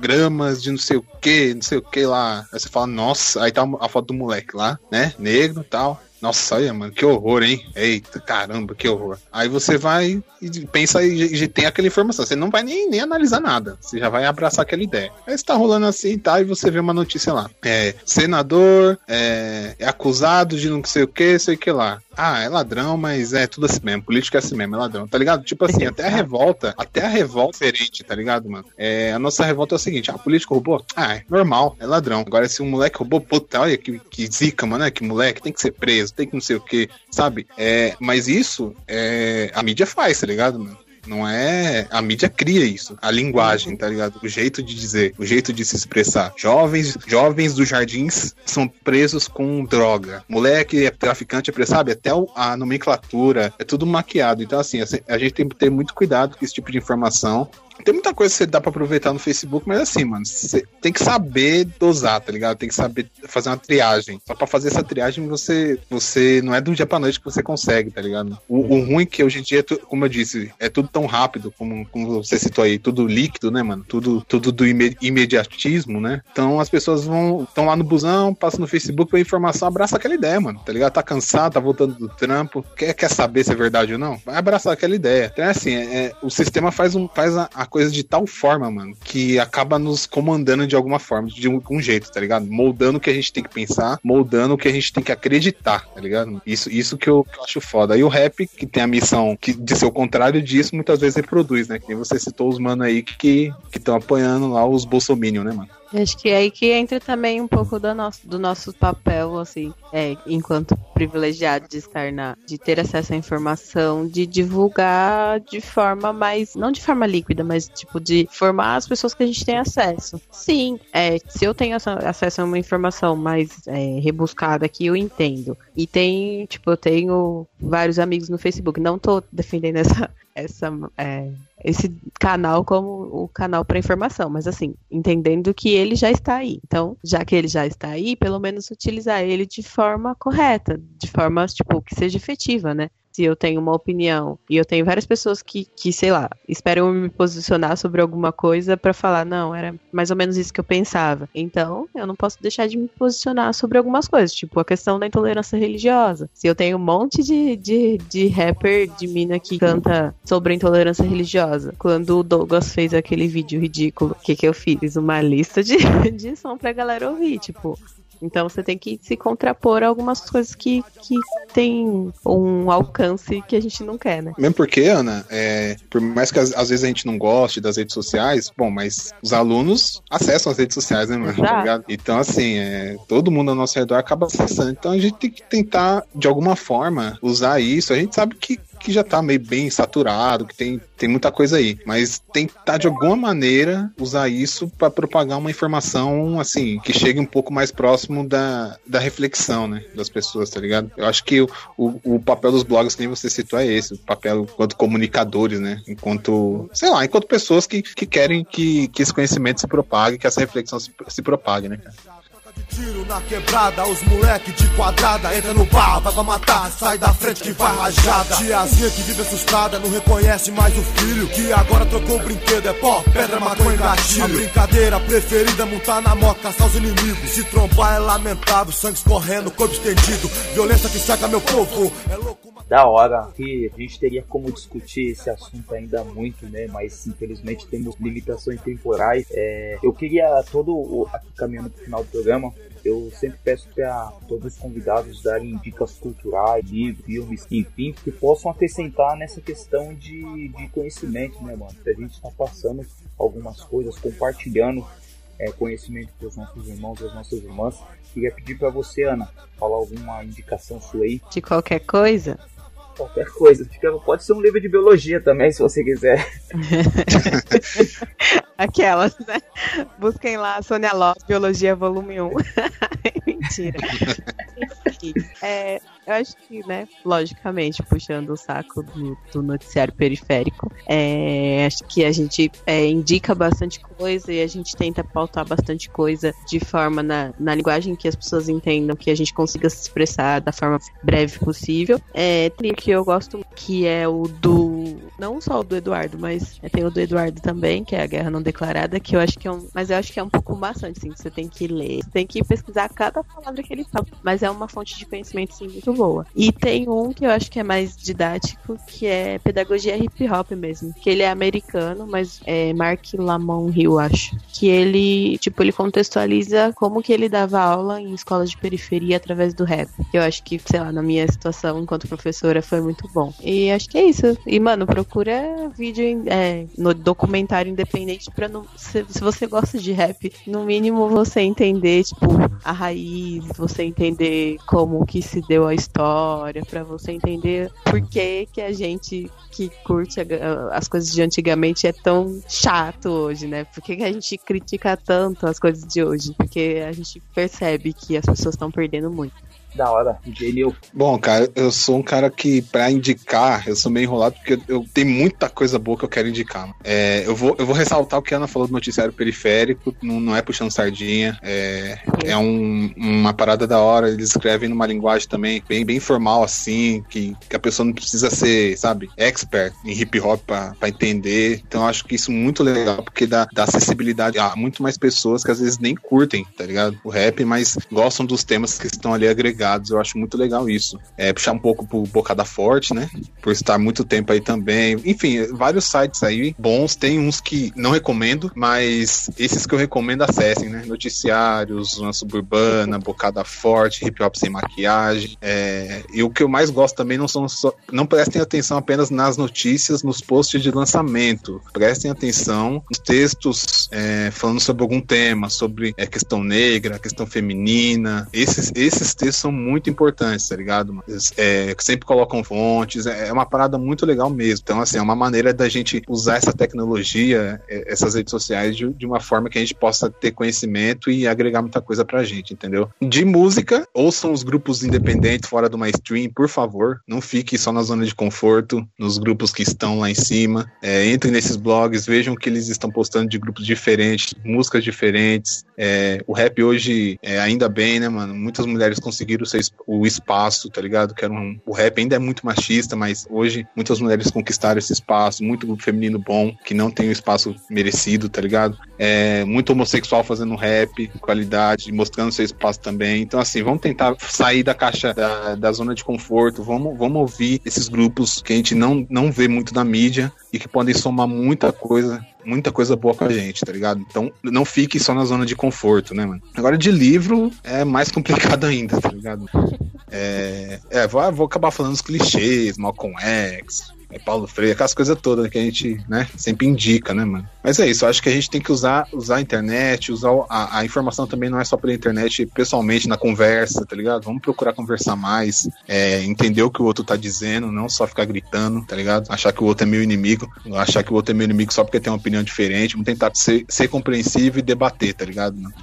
gramas de não sei o que, não sei o que lá. Aí você fala, nossa, aí tá a foto do moleque lá, né? Negro e tal. Nossa, olha, mano, que horror, hein? Eita, caramba, que horror. Aí você vai e pensa e tem aquela informação. Você não vai nem, nem analisar nada. Você já vai abraçar aquela ideia. Aí está rolando assim tá, e você vê uma notícia lá. É, senador é, é acusado de não sei o que, sei o que lá. Ah, é ladrão, mas é tudo assim mesmo. Político é assim mesmo, é ladrão, tá ligado? Tipo assim, até a revolta, até a revolta é diferente, tá ligado, mano? É, a nossa revolta é o seguinte: ah, político roubou? Ah, é normal, é ladrão. Agora, se um moleque roubou, puta, olha que, que zica, mano, né? Que moleque tem que ser preso, tem que não sei o que, sabe? É, mas isso é, a mídia faz, tá ligado, mano? Não é. A mídia cria isso. A linguagem, tá ligado? O jeito de dizer, o jeito de se expressar. Jovens, jovens dos jardins são presos com droga. Moleque é traficante, é preso, sabe? Até a nomenclatura é tudo maquiado. Então, assim, a gente tem que ter muito cuidado com esse tipo de informação. Tem muita coisa que você dá pra aproveitar no Facebook, mas assim, mano, você tem que saber dosar, tá ligado? Tem que saber fazer uma triagem. Só pra fazer essa triagem, você, você não é do dia pra noite que você consegue, tá ligado? O, o ruim é que hoje em dia, é como eu disse, é tudo tão rápido, como, como você citou aí, tudo líquido, né, mano? Tudo, tudo do imediatismo, né? Então as pessoas vão, estão lá no busão, passam no Facebook, pra informação, abraça aquela ideia, mano, tá ligado? Tá cansado, tá voltando do trampo, quer, quer saber se é verdade ou não? Vai abraçar aquela ideia. Então é assim, é, é o sistema faz, um, faz a, a coisa de tal forma, mano, que acaba nos comandando de alguma forma, de algum jeito, tá ligado? Moldando o que a gente tem que pensar, moldando o que a gente tem que acreditar, tá ligado? Isso, isso que eu, que eu acho foda. E o rap, que tem a missão que, de ser o contrário disso, muitas vezes reproduz, né? Que você citou os mano aí que estão apoiando lá os bolsominion, né, mano? Acho que é aí que entra também um pouco do nosso, do nosso papel, assim, é, enquanto privilegiado de estar na, de ter acesso à informação, de divulgar de forma mais, não de forma líquida, mas tipo de formar as pessoas que a gente tem acesso. Sim, é, se eu tenho acesso a uma informação mais é, rebuscada aqui, eu entendo. E tem, tipo, eu tenho vários amigos no Facebook. Não tô defendendo essa, essa é, esse canal como o canal para informação, mas assim, entendendo que ele já está aí. Então, já que ele já está aí, pelo menos utilizar ele de forma correta, de forma, tipo, que seja efetiva, né? Se eu tenho uma opinião e eu tenho várias pessoas que, que sei lá, esperam me posicionar sobre alguma coisa para falar, não, era mais ou menos isso que eu pensava. Então, eu não posso deixar de me posicionar sobre algumas coisas, tipo a questão da intolerância religiosa. Se eu tenho um monte de, de, de rapper de mina que canta sobre a intolerância religiosa, quando o Douglas fez aquele vídeo ridículo, o que, que eu fiz? Fiz uma lista de, de som pra galera ouvir, tipo, então você tem que se contrapor a algumas coisas que, que tem um alcance que a gente não quer, né? Mesmo porque, Ana, é, por mais que às, vezes a gente não goste das redes sociais, bom, mas os alunos acessam as redes sociais, né, mano? Tá então, assim, é, todo mundo ao nosso redor acaba acessando. Então a gente tem que tentar, de alguma forma, usar isso. A gente sabe que que já tá meio bem saturado, que tem, tem muita coisa aí. Mas tentar de alguma maneira usar isso para propagar uma informação assim que chegue um pouco mais próximo da, da reflexão, né, das pessoas, tá ligado? Eu acho que o, o, o papel dos blogs que nem você citou é esse, o papel enquanto comunicadores, né, enquanto, sei lá, enquanto pessoas que, que querem que, que esse conhecimento se propague, que essa reflexão se, se propague, né, cara? Tiro na quebrada, os moleque de quadrada Entra no bar, vai pra matar, sai da frente que vai rajada Tiazinha que vive assustada, não reconhece mais o filho Que agora trocou o brinquedo, é pó, pedra, maconha e gatilho A brincadeira preferida, montar na moto, caçar os inimigos Se trombar é lamentável, sangue escorrendo, corpo estendido Violência que saca meu povo, é louco da hora que a gente teria como discutir esse assunto ainda muito, né? Mas infelizmente temos limitações temporais. É, eu queria todo aqui caminhando para o final do programa eu sempre peço para todos os convidados darem dicas culturais, livros, filmes, enfim, que possam acrescentar nessa questão de, de conhecimento, né, mano? Que a gente está passando algumas coisas, compartilhando é, conhecimento com os nossos irmãos e as nossas irmãs. Queria pedir para você, Ana, falar alguma indicação sua aí. De qualquer coisa? Qualquer coisa. Pode ser um livro de biologia também, se você quiser. Aquelas, né? Busquem lá Sônia Lopes, Biologia Volume 1. Mentira. É, eu acho que, né, logicamente, puxando o saco do, do noticiário periférico, é, acho que a gente é, indica bastante coisa e a gente tenta pautar bastante coisa de forma na, na linguagem que as pessoas entendam, que a gente consiga se expressar da forma breve possível. É, que eu gosto que é o do. Não só o do Eduardo, mas tem o do Eduardo também, que é a Guerra Não Declarada, que eu acho que é um. Mas eu acho que é um pouco bastante, assim, você tem que ler, você tem que pesquisar cada palavra que ele fala. Mas é uma fonte de conhecimento, sim, muito boa. E tem um que eu acho que é mais didático, que é Pedagogia Hip Hop mesmo. Que ele é americano, mas é Mark Lamont Hill, acho. Que ele, tipo, ele contextualiza como que ele dava aula em escolas de periferia através do rap. Eu acho que, sei lá, na minha situação enquanto professora foi muito bom. E acho que é isso. E, mano, procura vídeo é, no documentário independente pra não. Se, se, você gosta de rap, no mínimo você entender, tipo, a raiz, você entender como que se deu a história, pra você entender por que, que a gente que curte as coisas de antigamente é tão chato hoje, né? Por que, que a gente critica tanto as coisas de hoje? Porque a gente percebe que as pessoas estão perdendo muito. Da hora, Genil. Bom, cara, eu sou um cara que, pra indicar, eu sou meio enrolado porque eu tenho muita coisa boa que eu quero indicar. É, eu, vou, eu vou ressaltar o que a Ana falou do noticiário periférico, não, não é puxando sardinha, é, é um, uma parada da hora, eles escrevem numa linguagem também bem, bem formal, assim, que, que a pessoa não precisa ser, sabe, expert em hip hop pra, pra entender. Então eu acho que isso é muito legal, porque dá, dá acessibilidade a muito mais pessoas que às vezes nem curtem, tá ligado? O rap, mas gostam dos temas que estão ali agregados eu acho muito legal isso. É, puxar um pouco pro Bocada Forte, né? Por estar muito tempo aí também. Enfim, vários sites aí bons. Tem uns que não recomendo, mas esses que eu recomendo acessem, né? Noticiários, Zona Suburbana, Bocada Forte, Hip Hop Sem Maquiagem. É, e o que eu mais gosto também não são só. Não prestem atenção apenas nas notícias, nos posts de lançamento. Prestem atenção nos textos é, falando sobre algum tema, sobre é, questão negra, questão feminina. Esses, esses textos são muito importantes, tá ligado? É, sempre colocam fontes, é, é uma parada muito legal mesmo. Então, assim, é uma maneira da gente usar essa tecnologia, é, essas redes sociais, de, de uma forma que a gente possa ter conhecimento e agregar muita coisa pra gente, entendeu? De música, ouçam os grupos independentes fora do mainstream, por favor. Não fique só na zona de conforto, nos grupos que estão lá em cima. É, entrem nesses blogs, vejam o que eles estão postando de grupos diferentes, músicas diferentes. É, o rap hoje, é, ainda bem, né, mano? Muitas mulheres conseguiram o, o espaço, tá ligado? Que era um, o rap ainda é muito machista, mas hoje muitas mulheres conquistaram esse espaço, muito grupo feminino bom, que não tem o espaço merecido, tá ligado? É, muito homossexual fazendo rap, qualidade, mostrando seu espaço também. Então, assim, vamos tentar sair da caixa, da, da zona de conforto, vamos, vamos ouvir esses grupos que a gente não, não vê muito na mídia e que podem somar muita coisa muita coisa boa pra gente, tá ligado? Então não fique só na zona de conforto, né, mano? Agora de livro é mais complicado ainda, tá ligado? É, é vou, vou acabar falando os clichês, Malcolm X, é Paulo Freire, aquelas coisas todas que a gente, né, sempre indica, né, mano? Mas é isso, eu acho que a gente tem que usar, usar a internet, usar a, a informação também não é só pela internet, pessoalmente, na conversa, tá ligado? Vamos procurar conversar mais, é, entender o que o outro tá dizendo, não só ficar gritando, tá ligado? Achar que o outro é meu inimigo, achar que o outro é meu inimigo só porque tem uma opinião diferente, vamos tentar ser, ser compreensível e debater, tá ligado? mano?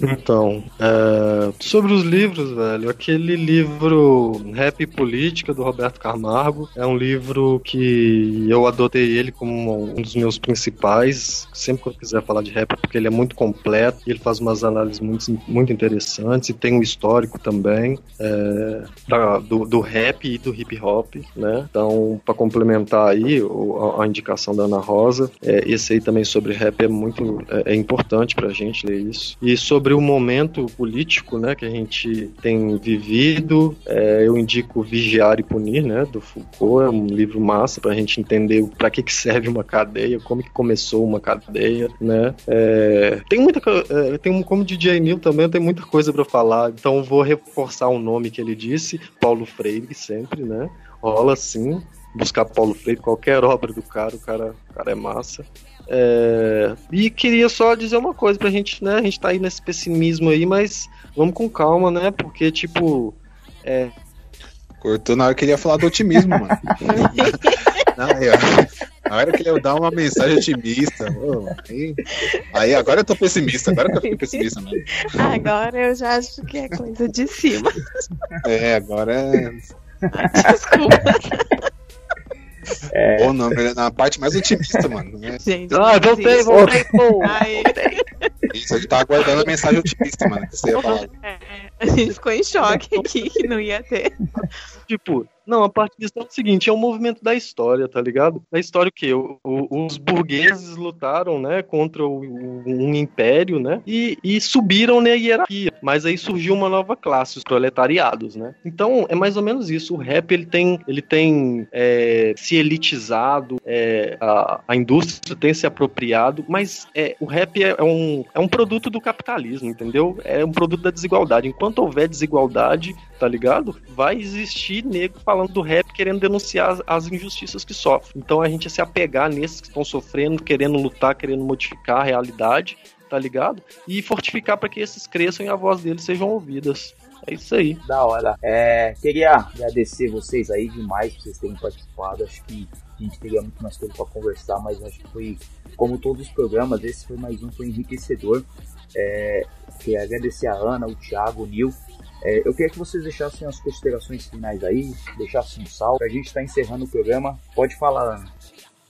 Então, é, sobre os livros, velho, aquele livro Rap e Política do Roberto Camargo é um livro que eu adotei ele como um dos meus principais. Sempre que eu quiser falar de rap, porque ele é muito completo ele faz umas análises muito, muito interessantes e tem um histórico também é, da- do, do rap e do hip hop, né? Então, para complementar aí o- a, a indicação da Ana Rosa, é, esse aí também sobre rap é muito é, é importante pra gente ler isso. E sobre o momento político, né, que a gente tem vivido, é, eu indico Vigiar e Punir, né, do Foucault, é um livro massa pra gente entender para que que serve uma cadeia, como que começou uma cadeia, né? É, tem muita, é, tem um como DJ Neil também, tem muita coisa pra falar, então vou reforçar o nome que ele disse, Paulo Freire sempre, né? Rola sim, buscar Paulo Freire, qualquer obra do cara, o cara, o cara é massa. É, e queria só dizer uma coisa pra gente, né? A gente tá aí nesse pessimismo aí, mas vamos com calma, né? Porque, tipo, é, Cortou na hora que ele ia falar do otimismo, mano. Não. Na hora que ele ia dar uma mensagem otimista. aí, aí agora eu tô pessimista, agora que eu fiquei pessimista, mano. Agora eu já acho que é coisa de cima. É, agora é. É. Ou não, na parte mais otimista, mano. Né? Gente, Ah, voltei, voltei, pô. Isso, a gente tá aguardando a mensagem otimista, mano. Que você ia falar. a gente ficou em choque aqui que não ia ter. Tipo, não, a parte disso é o seguinte, é um movimento da história, tá ligado? Da história o quê? O- o- os burgueses lutaram, né, contra o- um império, né, e, e subiram na hierarquia, mas aí surgiu uma nova classe, os proletariados, né? Então, é mais ou menos isso, o rap, ele tem, ele tem é, se elitizado, é, a, a indústria tem se apropriado, mas é, o rap é, é um, é um produto do capitalismo, entendeu? É um produto da desigualdade. Enquanto houver desigualdade, tá ligado? Vai existir nego falando do rap querendo denunciar as, as injustiças que sofrem. Então a gente é se apegar nesses que estão sofrendo, querendo lutar, querendo modificar a realidade, tá ligado? E fortificar para que esses cresçam e a voz deles sejam ouvidas. É isso aí. Da hora. É, queria agradecer vocês aí demais por vocês terem participado. Acho que a gente teria muito mais coisa para conversar, mas acho que foi, como todos os programas, esse foi mais um, foi enriquecedor. É, queria agradecer a Ana, o Thiago, o Nil. É, eu queria que vocês deixassem as considerações finais aí, deixassem um salve. A gente está encerrando o programa. Pode falar, Ana.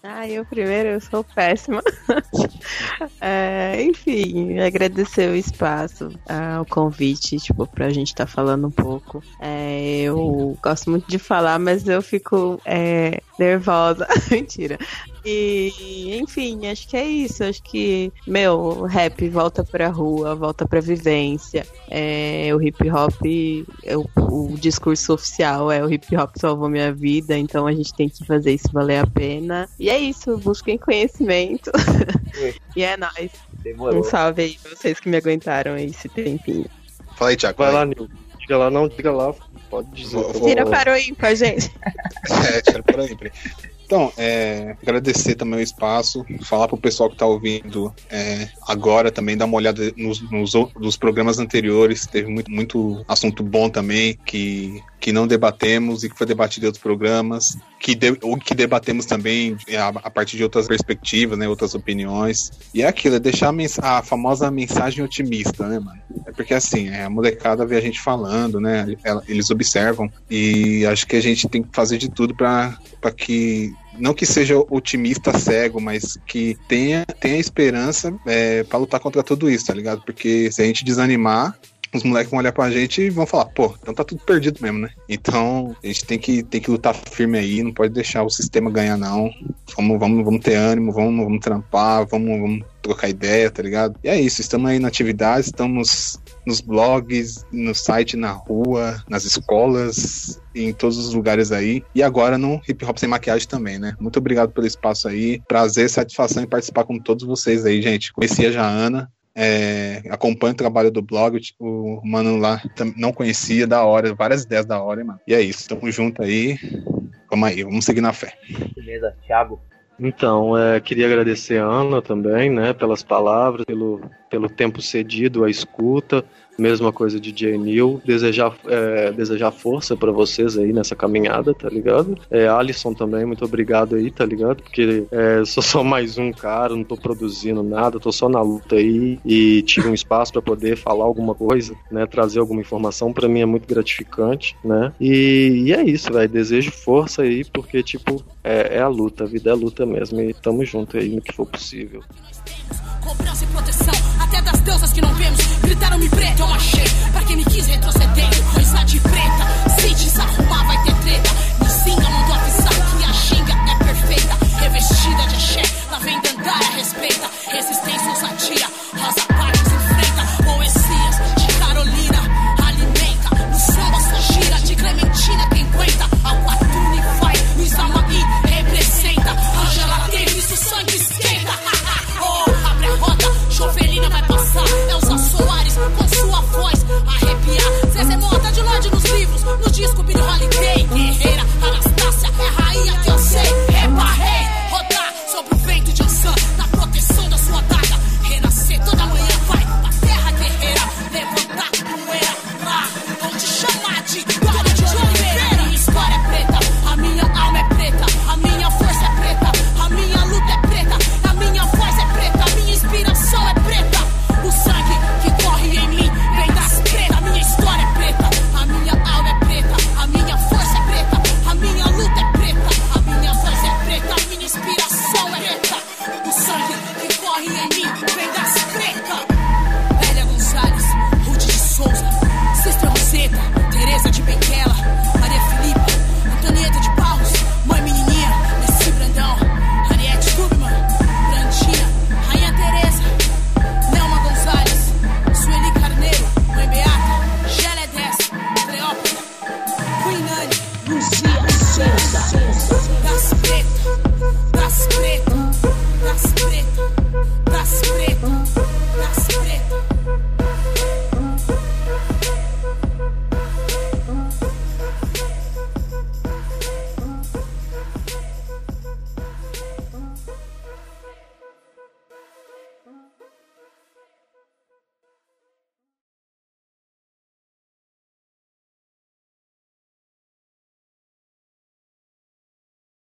Ah, eu primeiro, eu sou péssima. É, enfim, agradecer o espaço, ah, o convite, tipo, pra gente estar falando um pouco. É, eu gosto muito de falar, mas eu fico é, nervosa. Mentira. E, enfim, acho que é isso. Acho que, meu, o rap volta pra rua, volta pra vivência. É, o hip hop, é o, o discurso oficial é o hip hop salvou minha vida, então a gente tem que fazer isso valer a pena. E é isso, busquem conhecimento. e é nóis. Demorou. Um salve aí pra vocês que me aguentaram esse tempinho. Fala aí, Thiago. Vai lá, Nil. Diga lá, não, diga lá. Pode dizer. Vou- vou- Tira para o ímpar, gente. É, tira por aí, peraí. Então, é, agradecer também o espaço, falar pro pessoal que tá ouvindo é, agora também, dar uma olhada nos, nos, nos programas anteriores, teve muito, muito assunto bom também, que, que não debatemos e que foi debatido em outros programas, que, de, ou que debatemos também a, a partir de outras perspectivas, né, outras opiniões. E é aquilo, é deixar a, a famosa mensagem otimista, né, mano? É porque assim, é, a molecada vê a gente falando, né? ela- Eles observam e acho que a gente tem que fazer de tudo para que não que seja otimista cego, mas que tenha, tenha esperança é, para lutar contra tudo isso, tá ligado? Porque se a gente desanimar, os moleques vão olhar pra gente e vão falar, pô, então tá tudo perdido mesmo, né? Então a gente tem que, tem que lutar firme aí, não pode deixar o sistema ganhar, não. Vamos, vamos, vamos ter ânimo, vamos, vamos trampar, vamos, vamos trocar ideia, tá ligado? E é isso, estamos aí na atividade, estamos nos blogs, no site, na rua, nas escolas, em todos os lugares aí. E agora no Hip Hop Sem Maquiagem também, né? Muito obrigado pelo espaço aí. Prazer, satisfação em participar com todos vocês aí, gente. Conhecia já a Ana, é, acompanho o trabalho do blog, o mano lá não conhecia, da hora, várias ideias da hora, mano. E é isso, tamo junto aí. Vamos aí, vamos seguir na fé. Beleza, Thiago. Então, é, queria agradecer a Ana também, né, pelas palavras, pelo, pelo tempo cedido à escuta, Mesma coisa de Jay Neil. Desejar, é, desejar força para vocês aí nessa caminhada, tá ligado? É, Alisson também, muito obrigado aí, tá ligado? Porque é, sou só mais um cara, não tô produzindo nada, tô só na luta aí e tive um espaço para poder falar alguma coisa, né? Trazer alguma informação para mim é muito gratificante, né? E, e é isso, velho. Desejo força aí, porque, tipo, é, é a luta, a vida é a luta mesmo. E tamo junto aí no que for possível. Cobrança e proteção tentaram me preto, eu achei. Pra quem me quis retroceder, coisa de preta. Se desarrumar, vai ter treta. Me singa,